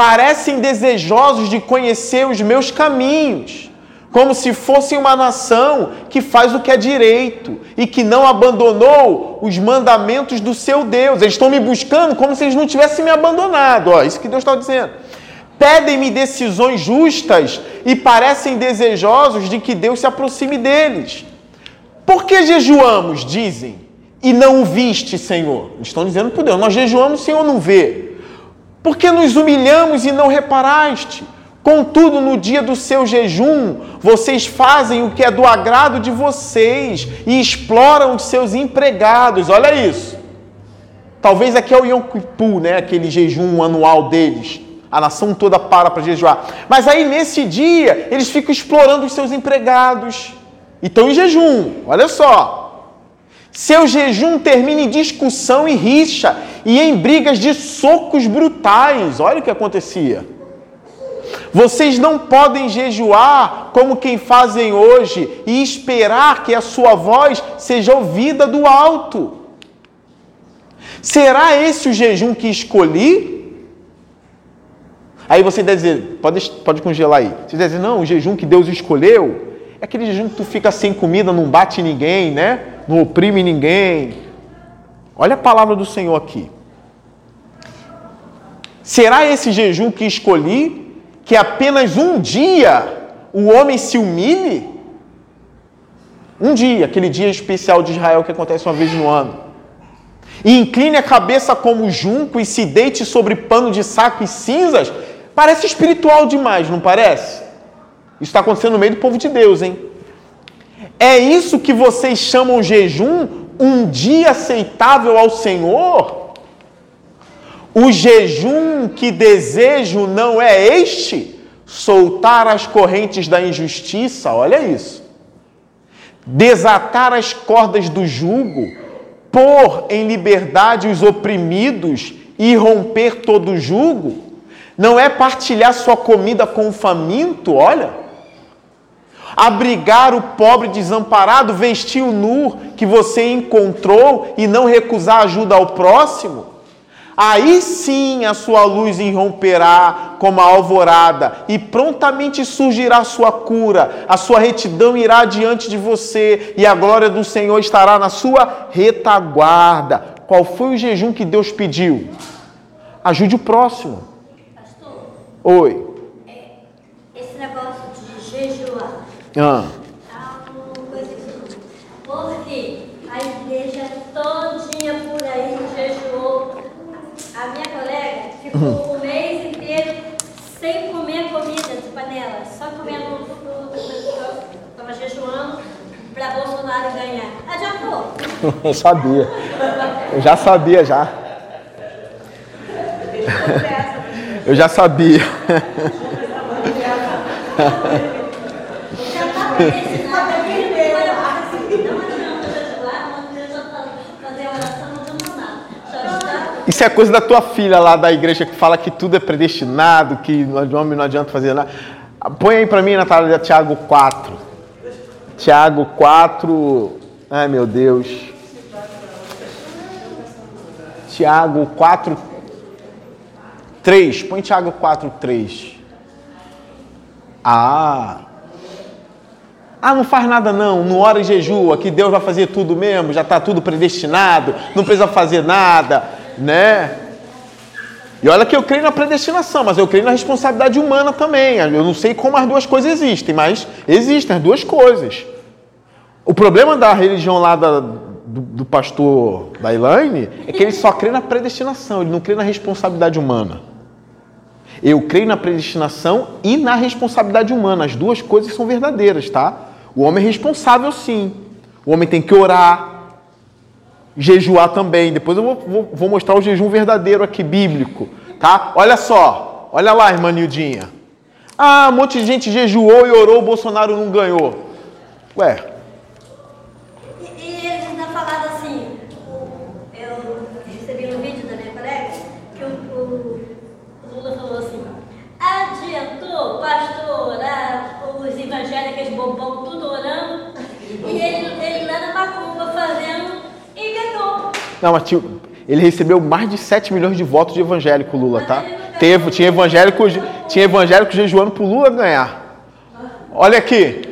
parecem desejosos de conhecer os meus caminhos, como se fossem uma nação que faz o que é direito e que não abandonou os mandamentos do seu Deus. Eles estão me buscando como se eles não tivessem me abandonado. Ó, isso que Deus está dizendo. Pedem-me decisões justas e parecem desejosos de que Deus se aproxime deles. Por que jejuamos, dizem, e não o viste, Senhor? Estão dizendo por Deus, nós jejuamos, o Senhor não vê. Porque nos humilhamos e não reparaste? Contudo, no dia do seu jejum, vocês fazem o que é do agrado de vocês e exploram os seus empregados. Olha isso. Talvez aqui é o Yom Kippur, né? aquele jejum anual deles. A nação toda para para jejuar. Mas aí, nesse dia, eles ficam explorando os seus empregados. E estão em jejum. Olha só. Seu jejum termina em discussão e rixa e em brigas de socos brutais. Olha o que acontecia. Vocês não podem jejuar como quem fazem hoje e esperar que a sua voz seja ouvida do alto. Será esse o jejum que escolhi? Aí você deve dizer, pode, pode congelar aí. Você deve dizer, não, o jejum que Deus escolheu é aquele jejum que tu fica sem comida, não bate ninguém, né? Não oprime ninguém. Olha a palavra do Senhor aqui. Será esse jejum que escolhi que apenas um dia o homem se humilhe? Um dia, aquele dia especial de Israel que acontece uma vez no ano. E incline a cabeça como junco e se deite sobre pano de saco e cinzas? Parece espiritual demais, não parece? Isso está acontecendo no meio do povo de Deus, hein? É isso que vocês chamam jejum? Um dia aceitável ao Senhor? O jejum que desejo não é este? Soltar as correntes da injustiça, olha isso. Desatar as cordas do jugo, pôr em liberdade os oprimidos e romper todo o jugo? Não é partilhar sua comida com o faminto, olha abrigar o pobre desamparado, vestir o nu que você encontrou e não recusar ajuda ao próximo? Aí sim a sua luz irromperá como a alvorada, e prontamente surgirá a sua cura, a sua retidão irá diante de você, e a glória do Senhor estará na sua retaguarda. Qual foi o jejum que Deus pediu? Ajude o próximo. Oi.
Ah. Porque a igreja todinha por aí jejuou. A minha colega ficou uhum. o mês inteiro sem comer comida de panela, só comendo fruta, estava jejuando para Bolsonaro ganhar. Adiantou?
Eu sabia. Eu já sabia já. Eu já sabia. Isso é coisa da tua filha lá da igreja que fala que tudo é predestinado, que o homem não adianta fazer nada. Põe aí para mim, Natália, Tiago 4. Tiago 4. Ai, meu Deus. Tiago 4, 3. Põe Tiago 4, 3. Ah, ah, não faz nada não, não ora e jejua, que Deus vai fazer tudo mesmo, já está tudo predestinado, não precisa fazer nada, né? E olha que eu creio na predestinação, mas eu creio na responsabilidade humana também. Eu não sei como as duas coisas existem, mas existem as duas coisas. O problema da religião lá da, do, do pastor da Elaine é que ele só crê na predestinação, ele não crê na responsabilidade humana. Eu creio na predestinação e na responsabilidade humana. As duas coisas são verdadeiras, tá? O homem é responsável, sim. O homem tem que orar, jejuar também. Depois eu vou, vou, vou mostrar o jejum verdadeiro aqui, bíblico, tá? Olha só, olha lá, irmã Nildinha. Ah, um monte de gente jejuou e orou, o Bolsonaro não ganhou. Ué,
E, e eles ainda falaram assim, o- eu recebi um vídeo da minha colega, que o, o- o Lula falou assim, adiantou, pastor, orar, os evangélicos bobão tudo orando, e ele, ele lá na macumba fazendo, e ganhou.
Não, mas tio, ele recebeu mais de 7 milhões de votos de evangélico, Lula, tá? Teve, tinha evangélico, tinha evangélico jejuando pro Lula ganhar. Olha aqui.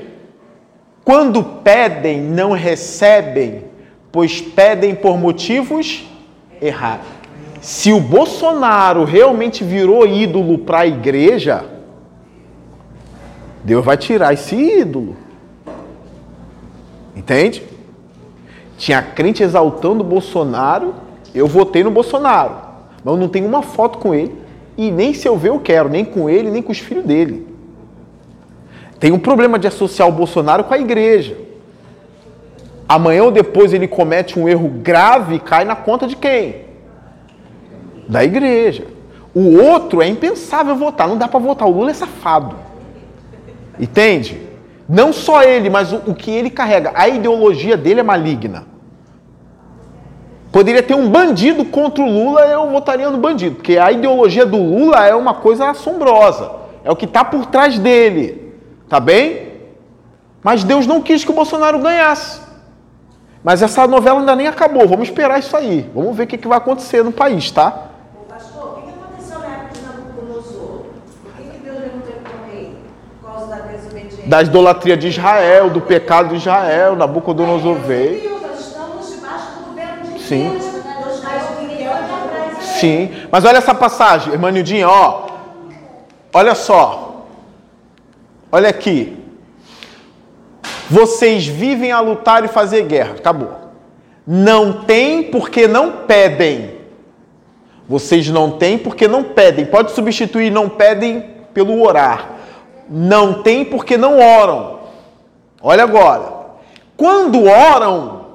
Quando pedem, não recebem, pois pedem por motivos errados. Se o Bolsonaro realmente virou ídolo para a igreja, Deus vai tirar esse ídolo. Entende? Tinha crente exaltando o Bolsonaro, eu votei no Bolsonaro. Mas eu não tenho uma foto com ele. E nem se eu ver eu quero, nem com ele, nem com os filhos dele. Tem um problema de associar o Bolsonaro com a igreja. Amanhã ou depois ele comete um erro grave e cai na conta de quem? Da igreja. O outro é impensável votar, não dá para votar. O Lula é safado. Entende? Não só ele, mas o, o que ele carrega. A ideologia dele é maligna. Poderia ter um bandido contra o Lula, eu votaria no bandido, porque a ideologia do Lula é uma coisa assombrosa. É o que está por trás dele. Tá bem? Mas Deus não quis que o Bolsonaro ganhasse. Mas essa novela ainda nem acabou. Vamos esperar isso aí. Vamos ver o que, que vai acontecer no país, tá?
Ô, pastor, o que que aconteceu na época de Nabucodonosor? Por que, que Deus levantou ele como rei? Por causa da desobediência?
Da idolatria de Israel, do pecado de Israel, Nabucodonosor veio.
Deus, nós estamos debaixo do governo de
Sim. Sim, mas olha essa passagem, irmã Nildinha, ó. Olha só. Olha aqui. Vocês vivem a lutar e fazer guerra. Acabou. Não tem porque não pedem. Vocês não têm porque não pedem. Pode substituir não pedem pelo orar. Não tem porque não oram. Olha agora. Quando oram,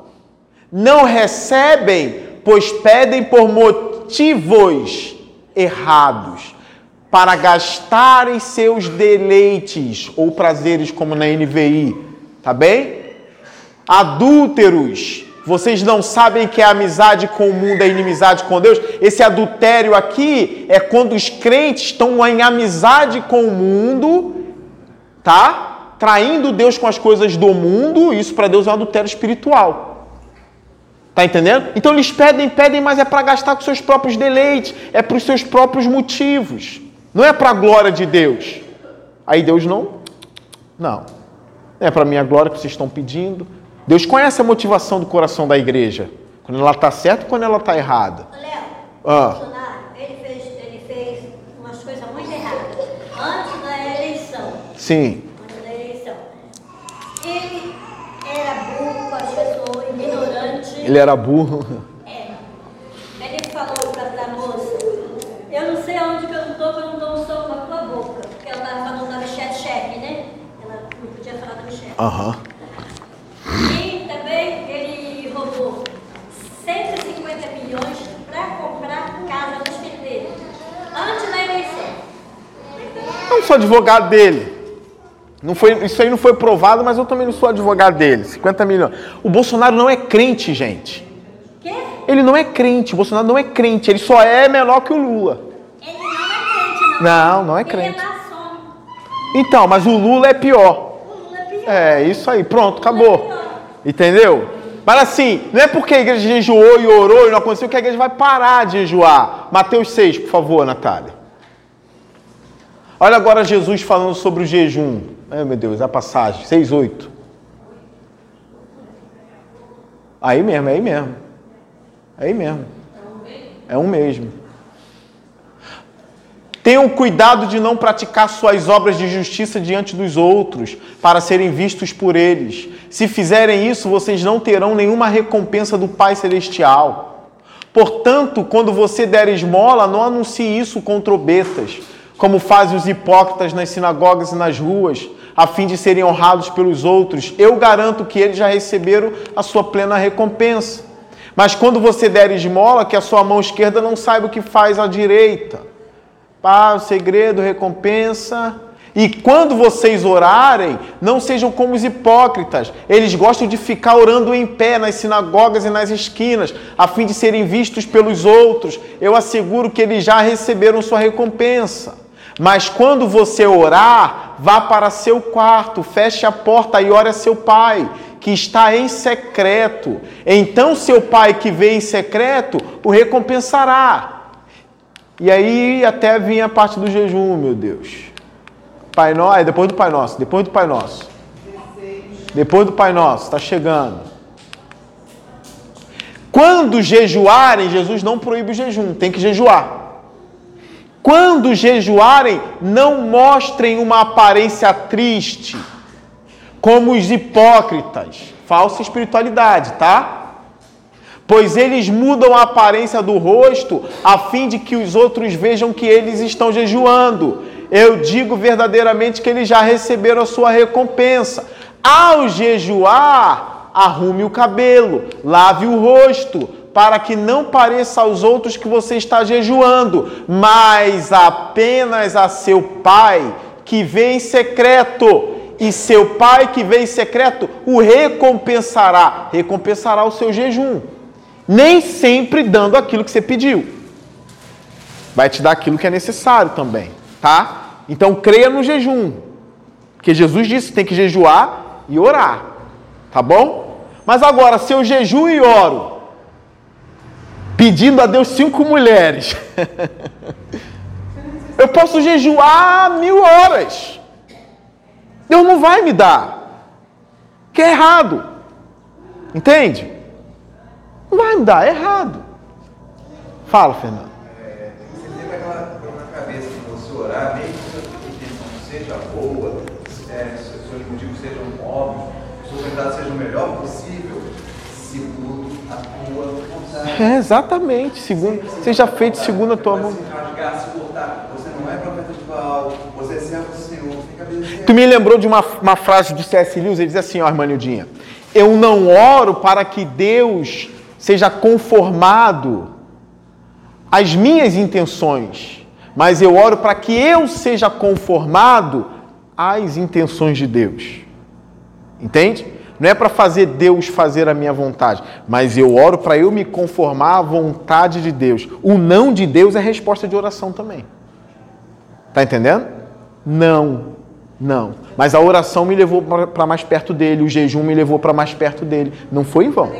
não recebem, pois pedem por motivos errados, para gastarem seus deleites ou prazeres, como na NVI, tá bem? Adúlteros, vocês não sabem que a amizade com o mundo é inimizade com Deus? Esse adultério aqui é quando os crentes estão em amizade com o mundo, tá? Traindo Deus com as coisas do mundo, isso para Deus é um adultério espiritual. Tá entendendo? Então eles pedem, pedem, mas é para gastar com seus próprios deleites, é para os seus próprios motivos. Não é para a glória de Deus. Aí Deus não. Não. Não é para minha glória que vocês estão pedindo. Deus conhece a motivação do coração da igreja. Quando ela está certa e quando ela está errada.
Léo,
Ah.
o Bolsonaro, ele fez, ele fez umas coisas muito erradas antes da eleição.
Sim.
Antes da eleição. Ele era burro com as pessoas, ignorante.
Ele era burro.
É. Ele falou pra, pra moça, eu não sei aonde que eu não tô, que eu não dou um soco na tua boca. Porque ela tava falando da Michelle Cheque, né? Ela não podia falar da Michelle.
Aham
também ele roubou 150 milhões para comprar casa nos filhos dele. Antes da eleição.
Eu não sou advogado dele. Não foi, isso aí não foi provado, mas eu também não sou advogado dele. 50 milhões. O Bolsonaro não é crente, gente.
Quê?
Ele não é crente. O Bolsonaro não é crente. Ele só é menor que o Lula.
Ele não é crente, não.
Não, não é
Ele
crente.
é maçom.
Então, mas o Lula é pior.
O Lula é pior.
É, isso aí, pronto, acabou. Entendeu? Mas assim, não é porque a igreja jejuou e orou e não aconteceu que a igreja vai parar de jejuar. Mateus 6, por favor, Natália. Olha agora Jesus falando sobre o jejum. Ai, meu Deus, a passagem, 6, 8. Aí mesmo, aí mesmo. Aí mesmo. É um mesmo. Tenham cuidado de não praticar suas obras de justiça diante dos outros, para serem vistos por eles. Se fizerem isso, vocês não terão nenhuma recompensa do Pai Celestial. Portanto, quando você der esmola, não anuncie isso com trombetas, como fazem os hipócritas nas sinagogas e nas ruas, a fim de serem honrados pelos outros. Eu garanto que eles já receberam a sua plena recompensa. Mas quando você der esmola, que a sua mão esquerda não saiba o que faz a direita Pá, o segredo, recompensa. E quando vocês orarem, não sejam como os hipócritas. Eles gostam de ficar orando em pé nas sinagogas e nas esquinas, a fim de serem vistos pelos outros. Eu asseguro que eles já receberam sua recompensa. Mas quando você orar, vá para seu quarto, feche a porta e ore a seu pai, que está em secreto. Então seu pai que vê em secreto o recompensará. E aí até vinha a parte do jejum, meu Deus. Pai Nosso, é depois do Pai Nosso, depois do Pai Nosso. Depois do Pai Nosso, está chegando. Quando jejuarem, Jesus não proíbe o jejum, tem que jejuar. Quando jejuarem, não mostrem uma aparência triste, como os hipócritas, falsa espiritualidade, tá? pois eles mudam a aparência do rosto a fim de que os outros vejam que eles estão jejuando. Eu digo verdadeiramente que eles já receberam a sua recompensa. Ao jejuar, arrume o cabelo, lave o rosto, para que não pareça aos outros que você está jejuando, mas apenas a seu pai que vê em secreto. E seu pai que vê em secreto o recompensará, recompensará o seu jejum nem sempre dando aquilo que você pediu. Vai te dar aquilo que é necessário também, tá? Então creia no jejum. Porque Jesus disse que tem que jejuar e orar. Tá bom? Mas agora, se eu jejuo e oro, pedindo a Deus cinco mulheres, eu posso jejuar mil horas. Deus não vai me dar. Que é errado. Entende? Não vai mudar, é errado. Fala, Fernando.
É, você tem aquela na cabeça que você orar, mesmo que a intenção seja boa, é, seus motivos sejam óbvios, seus resultados sejam o melhor possível,
É, exatamente. Segundo, seja feito segundo a tua vontade. Tu me lembrou de uma, uma frase do C.S. Lewis, ele diz assim, ó, irmã Nildinha, eu não oro para que Deus seja conformado às minhas intenções, mas eu oro para que eu seja conformado às intenções de Deus. Entende? Não é para fazer Deus fazer a minha vontade, mas eu oro para eu me conformar à vontade de Deus. O não de Deus é resposta de oração também. Tá entendendo? Não, não. Mas a oração me levou para mais perto dele, o jejum me levou para mais perto dele. Não foi em vão.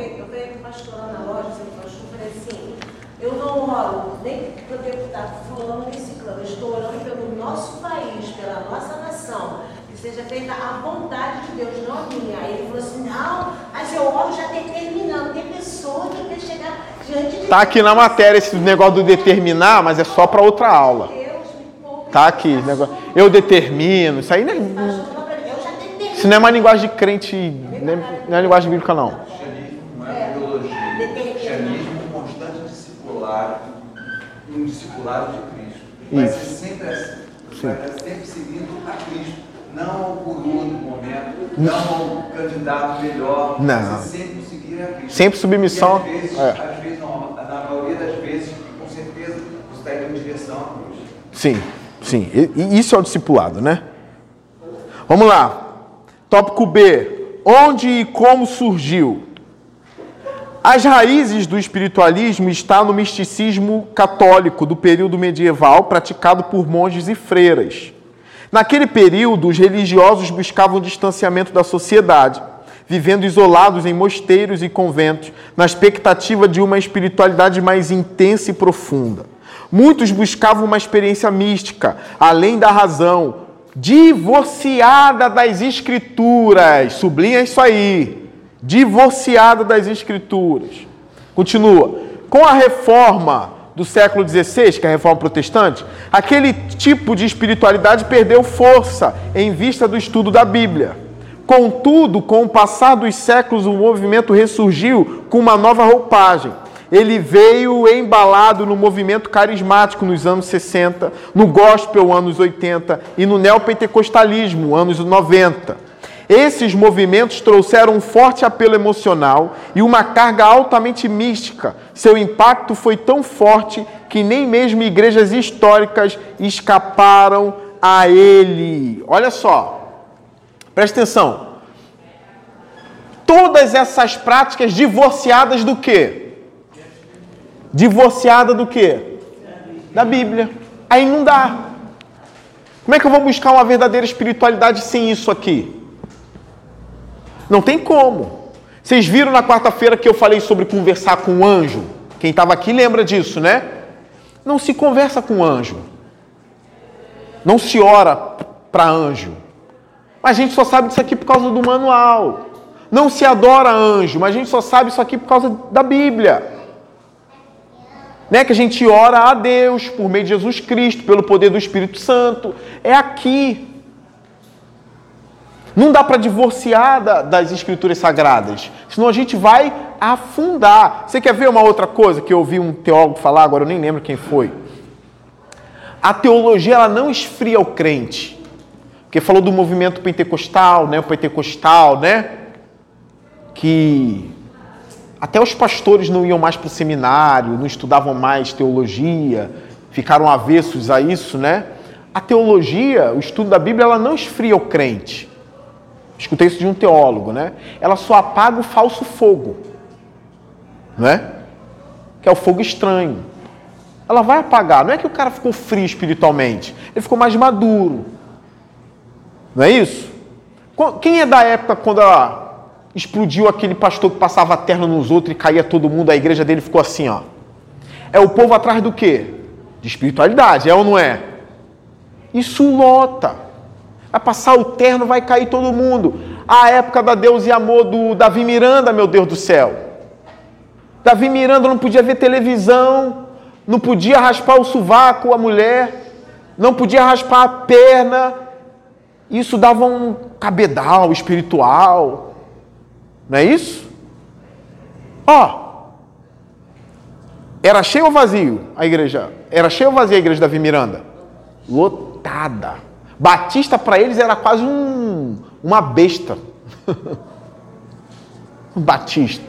Tá aqui na matéria esse negócio do determinar, mas é só para outra aula. Tá aqui, negócio. Eu determino. Isso aí não é, isso não é uma linguagem de crente, não é linguagem bíblica não.
Cristianismo é. Cristianismo é um constante discipulado, um discipulado de Cristo. Vai ser sempre assim. Você vai estar sempre seguindo a Cristo, não ao guru no momento, não ao candidato melhor.
Não.
Você sempre seguir a Cristo.
Sempre submissão.
E às vezes,
é.
às vezes não, na maioria das vezes, com certeza, você está indo em direção à cruz.
Sim, sim. E, isso é o discipulado, né? Vamos lá. Tópico B. Onde e como surgiu? As raízes do espiritualismo estão no misticismo católico do período medieval, praticado por monges e freiras. Naquele período, os religiosos buscavam distanciamento da sociedade vivendo isolados em mosteiros e conventos, na expectativa de uma espiritualidade mais intensa e profunda. Muitos buscavam uma experiência mística, além da razão, divorciada das escrituras. Sublinha isso aí. Divorciada das escrituras. Continua. Com a reforma, do século XVI, que é a reforma protestante, aquele tipo de espiritualidade perdeu força em vista do estudo da Bíblia. Contudo, com o passar dos séculos, o movimento ressurgiu com uma nova roupagem. Ele veio embalado no movimento carismático nos anos 60, no gospel anos 80 e no neopentecostalismo anos 90. Esses movimentos trouxeram um forte apelo emocional e uma carga altamente mística. Seu impacto foi tão forte que nem mesmo igrejas históricas escaparam a ele. Olha só, presta atenção. Todas essas práticas divorciadas do quê? Divorciada do quê? Da Bíblia. Aí não dá. Como é que eu vou buscar uma verdadeira espiritualidade sem isso aqui? Não tem como. Vocês viram na quarta-feira que eu falei sobre conversar com o anjo? Quem estava aqui lembra disso, né? Não se conversa com anjo. Não se ora para anjo. Mas a gente só sabe disso aqui por causa do manual. Não se adora anjo, mas a gente só sabe isso aqui por causa da Bíblia. Né? Que a gente ora a Deus por meio de Jesus Cristo, pelo poder do Espírito Santo. É aqui. Não dá para divorciar da, das escrituras sagradas, senão a gente vai afundar. Você quer ver uma outra coisa que eu ouvi um teólogo falar, agora eu nem lembro quem foi? A teologia ela não esfria o crente. Porque falou do movimento pentecostal, né? O pentecostal, né? Que até os pastores não iam mais para o seminário, não estudavam mais teologia, ficaram avessos a isso, né? A teologia, o estudo da Bíblia, ela não esfria o crente. Escutei isso de um teólogo, né? Ela só apaga o falso fogo, né? Que é o fogo estranho. Ela vai apagar. Não é que o cara ficou frio espiritualmente, ele ficou mais maduro. Não é isso? Quem é da época quando ela explodiu aquele pastor que passava a terra nos outros e caía todo mundo, a igreja dele ficou assim, ó. É o povo atrás do quê? De espiritualidade, é ou não é? Isso lota. Vai passar o terno, vai cair todo mundo. A época da Deus e amor do Davi Miranda, meu Deus do céu. Davi Miranda não podia ver televisão, não podia raspar o sovaco a mulher, não podia raspar a perna. Isso dava um cabedal espiritual. Não é isso? Ó, era cheio ou vazio a igreja? Era cheio ou vazia a igreja da Davi Miranda? Lotada. Batista para eles era quase um, uma besta. um batista.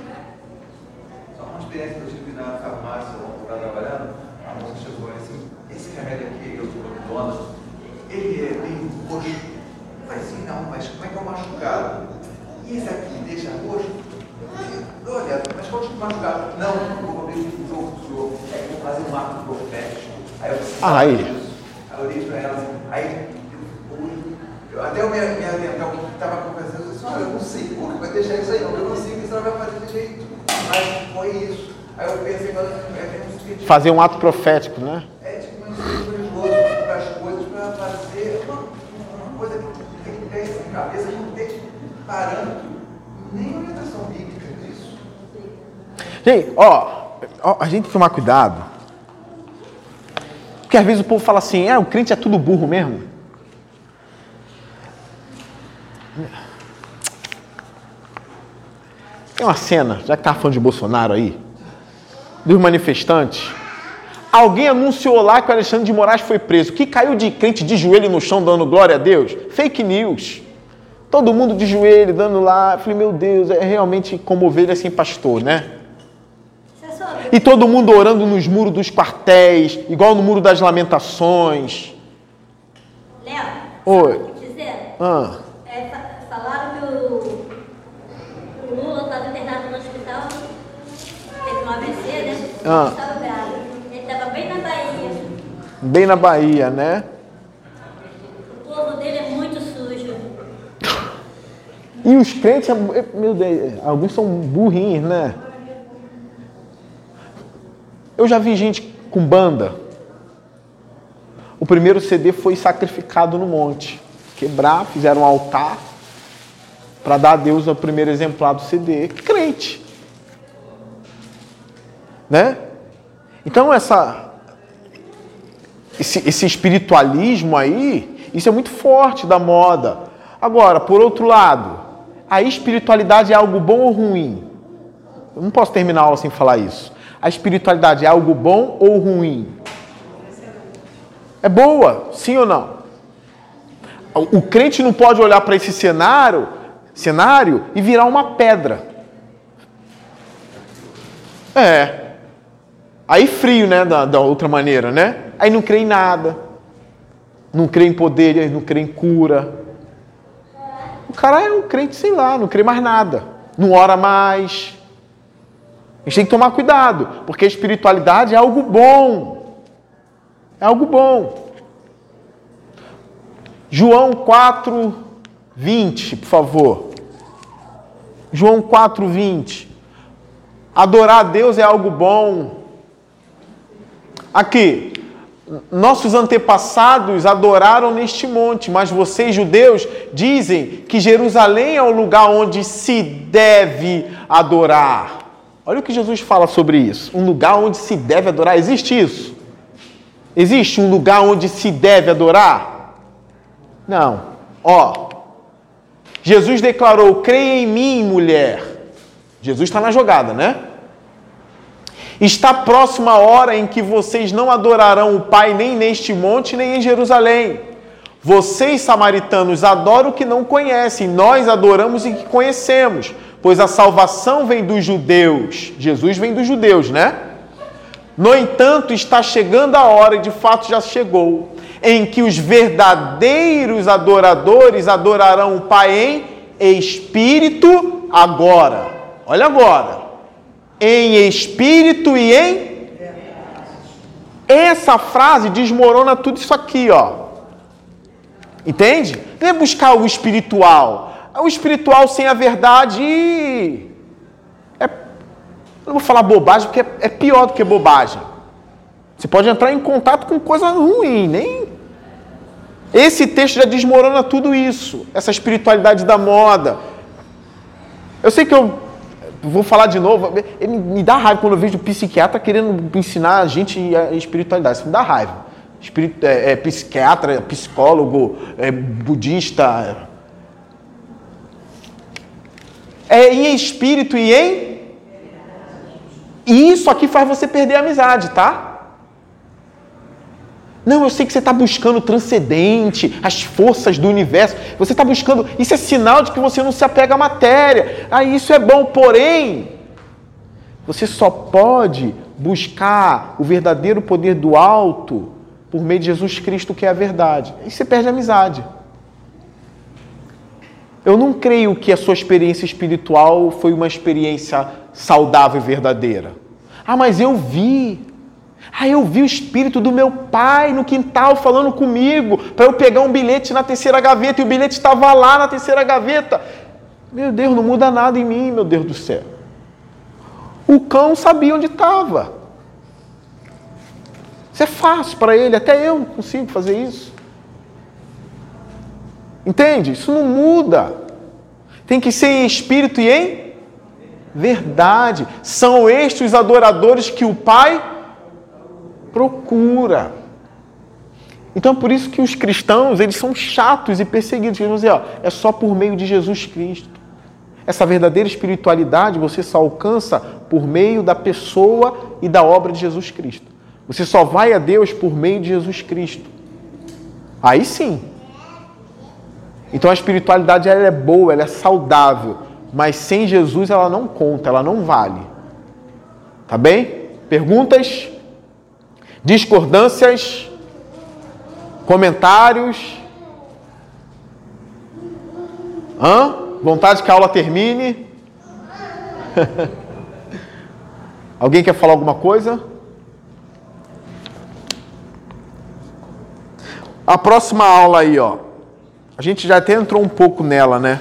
Só uma experiência que eu tive na farmácia, para a moça chegou e assim, esse remédio aqui, eu sou dona, ele é bem roxo. Eu falei assim, não, mas como é que é o machucado? E esse aqui deixa roxo? Olha, mas qual tipo de machucado? Não, eu vou abrir o jogo do senhor, é que vou fazer um ato profético. Aí eu disse,
ah, aí.
Aí eu olhei para ela assim, aí até eu me, me atentar o que estava acontecendo, eu disse, olha, eu não sei como que vai deixar isso aí, não, eu não sei o que você vai fazer de jeito. Mas foi isso. Aí eu pensei, é,
é, fazer um ato profético, né?
É tipo um religioso para as coisas, para fazer uma, uma coisa que tem que ter isso em cabeça, não tem parâmetro, nem orientação bíblica disso.
Gente, ó, ó, a gente tem que tomar cuidado. Porque às vezes o povo fala assim, é, o crente é tudo burro mesmo. Tem uma cena, já que tá falando de Bolsonaro aí, dos manifestantes. Alguém anunciou lá que o Alexandre de Moraes foi preso. Que caiu de crente de joelho no chão dando glória a Deus? Fake news. Todo mundo de joelho dando lá. Eu falei, meu Deus, é realmente como ovelha sem pastor, né? E todo mundo orando nos muros dos quartéis, igual no muro das lamentações.
Léo,
Oi.
dizer?
Ah. Ah. Ele estava bem na Bahia. Bem na Bahia, né?
O povo dele é muito sujo.
E os crentes, meu Deus, alguns são burrinhos, né? Eu já vi gente com banda. O primeiro CD foi sacrificado no monte. Quebrar, fizeram um altar para dar a Deus o primeiro exemplar do CD. Crente né? Então, essa, esse, esse espiritualismo aí, isso é muito forte da moda. Agora, por outro lado, a espiritualidade é algo bom ou ruim? Eu não posso terminar a aula sem falar isso. A espiritualidade é algo bom ou ruim? É boa, sim ou não? O crente não pode olhar para esse cenário, cenário e virar uma pedra. É. Aí frio, né? Da, da outra maneira, né? Aí não crê em nada. Não crê em poder, não crê em cura. O cara é um crente, sei lá, não crê mais nada. Não ora mais. A gente tem que tomar cuidado, porque a espiritualidade é algo bom. É algo bom. João 4, 20, por favor. João 4, 20. Adorar a Deus é algo bom. Aqui, nossos antepassados adoraram neste monte, mas vocês, judeus, dizem que Jerusalém é o lugar onde se deve adorar. Olha o que Jesus fala sobre isso. Um lugar onde se deve adorar. Existe isso? Existe um lugar onde se deve adorar? Não. Ó, Jesus declarou: creia em mim, mulher. Jesus está na jogada, né? Está próxima a hora em que vocês não adorarão o Pai nem neste monte, nem em Jerusalém. Vocês, samaritanos, adoram o que não conhecem, nós adoramos e que conhecemos, pois a salvação vem dos judeus. Jesus vem dos judeus, né? No entanto, está chegando a hora, e de fato já chegou, em que os verdadeiros adoradores adorarão o Pai em espírito agora. Olha agora em espírito e em. Essa frase desmorona tudo isso aqui, ó. Entende? Não é buscar o espiritual. O espiritual sem a verdade. É... não vou falar bobagem, porque é pior do que bobagem. Você pode entrar em contato com coisa ruim, nem. Esse texto já desmorona tudo isso, essa espiritualidade da moda. Eu sei que eu vou falar de novo, me dá raiva quando eu vejo psiquiatra querendo ensinar a gente a espiritualidade. Isso me dá raiva. Espírito, é, é, psiquiatra, psicólogo, é, budista. É em espírito e em. E isso aqui faz você perder a amizade, tá? Não, eu sei que você está buscando o transcendente, as forças do universo. Você está buscando. Isso é sinal de que você não se apega à matéria. Ah, isso é bom, porém, você só pode buscar o verdadeiro poder do alto por meio de Jesus Cristo, que é a verdade. E você perde a amizade. Eu não creio que a sua experiência espiritual foi uma experiência saudável e verdadeira. Ah, mas eu vi. Aí eu vi o espírito do meu pai no quintal falando comigo para eu pegar um bilhete na terceira gaveta e o bilhete estava lá na terceira gaveta. Meu Deus, não muda nada em mim, meu Deus do céu. O cão sabia onde estava. Isso é fácil para ele, até eu consigo fazer isso. Entende? Isso não muda. Tem que ser em espírito e em verdade. São estes os adoradores que o Pai procura. Então, por isso que os cristãos, eles são chatos e perseguidos. Eles vão dizer, ó, é só por meio de Jesus Cristo. Essa verdadeira espiritualidade você só alcança por meio da pessoa e da obra de Jesus Cristo. Você só vai a Deus por meio de Jesus Cristo. Aí sim. Então a espiritualidade ela é boa, ela é saudável, mas sem Jesus ela não conta, ela não vale. Tá bem? Perguntas? Discordâncias, comentários. Hã? Vontade que a aula termine? Alguém quer falar alguma coisa? A próxima aula aí, ó. A gente já até entrou um pouco nela, né?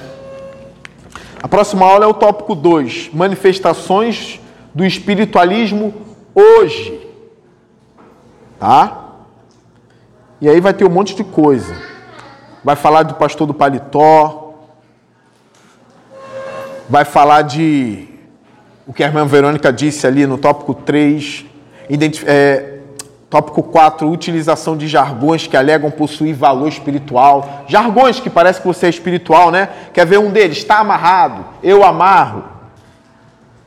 A próxima aula é o tópico 2: manifestações do espiritualismo hoje. Tá? E aí vai ter um monte de coisa. Vai falar do pastor do paletó. Vai falar de o que a irmã Verônica disse ali no tópico 3. Identif é, tópico 4, utilização de jargões que alegam possuir valor espiritual. Jargões que parece que você é espiritual, né? Quer ver um deles? Está amarrado, eu amarro.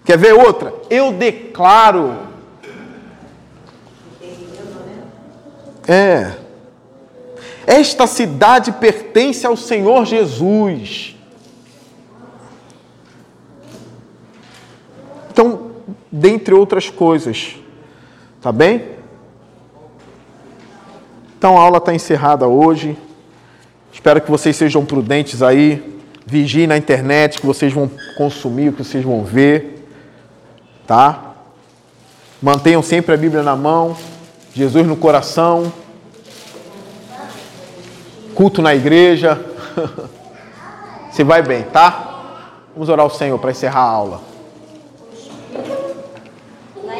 Quer ver outra? Eu declaro. É. Esta cidade pertence ao Senhor Jesus. Então, dentre outras coisas, tá bem? Então a aula está encerrada hoje. Espero que vocês sejam prudentes aí. Vigiem na internet que vocês vão consumir, que vocês vão ver. Tá? Mantenham sempre a Bíblia na mão, Jesus no coração. Culto na igreja. Se vai bem, tá? Vamos orar ao Senhor para encerrar a aula.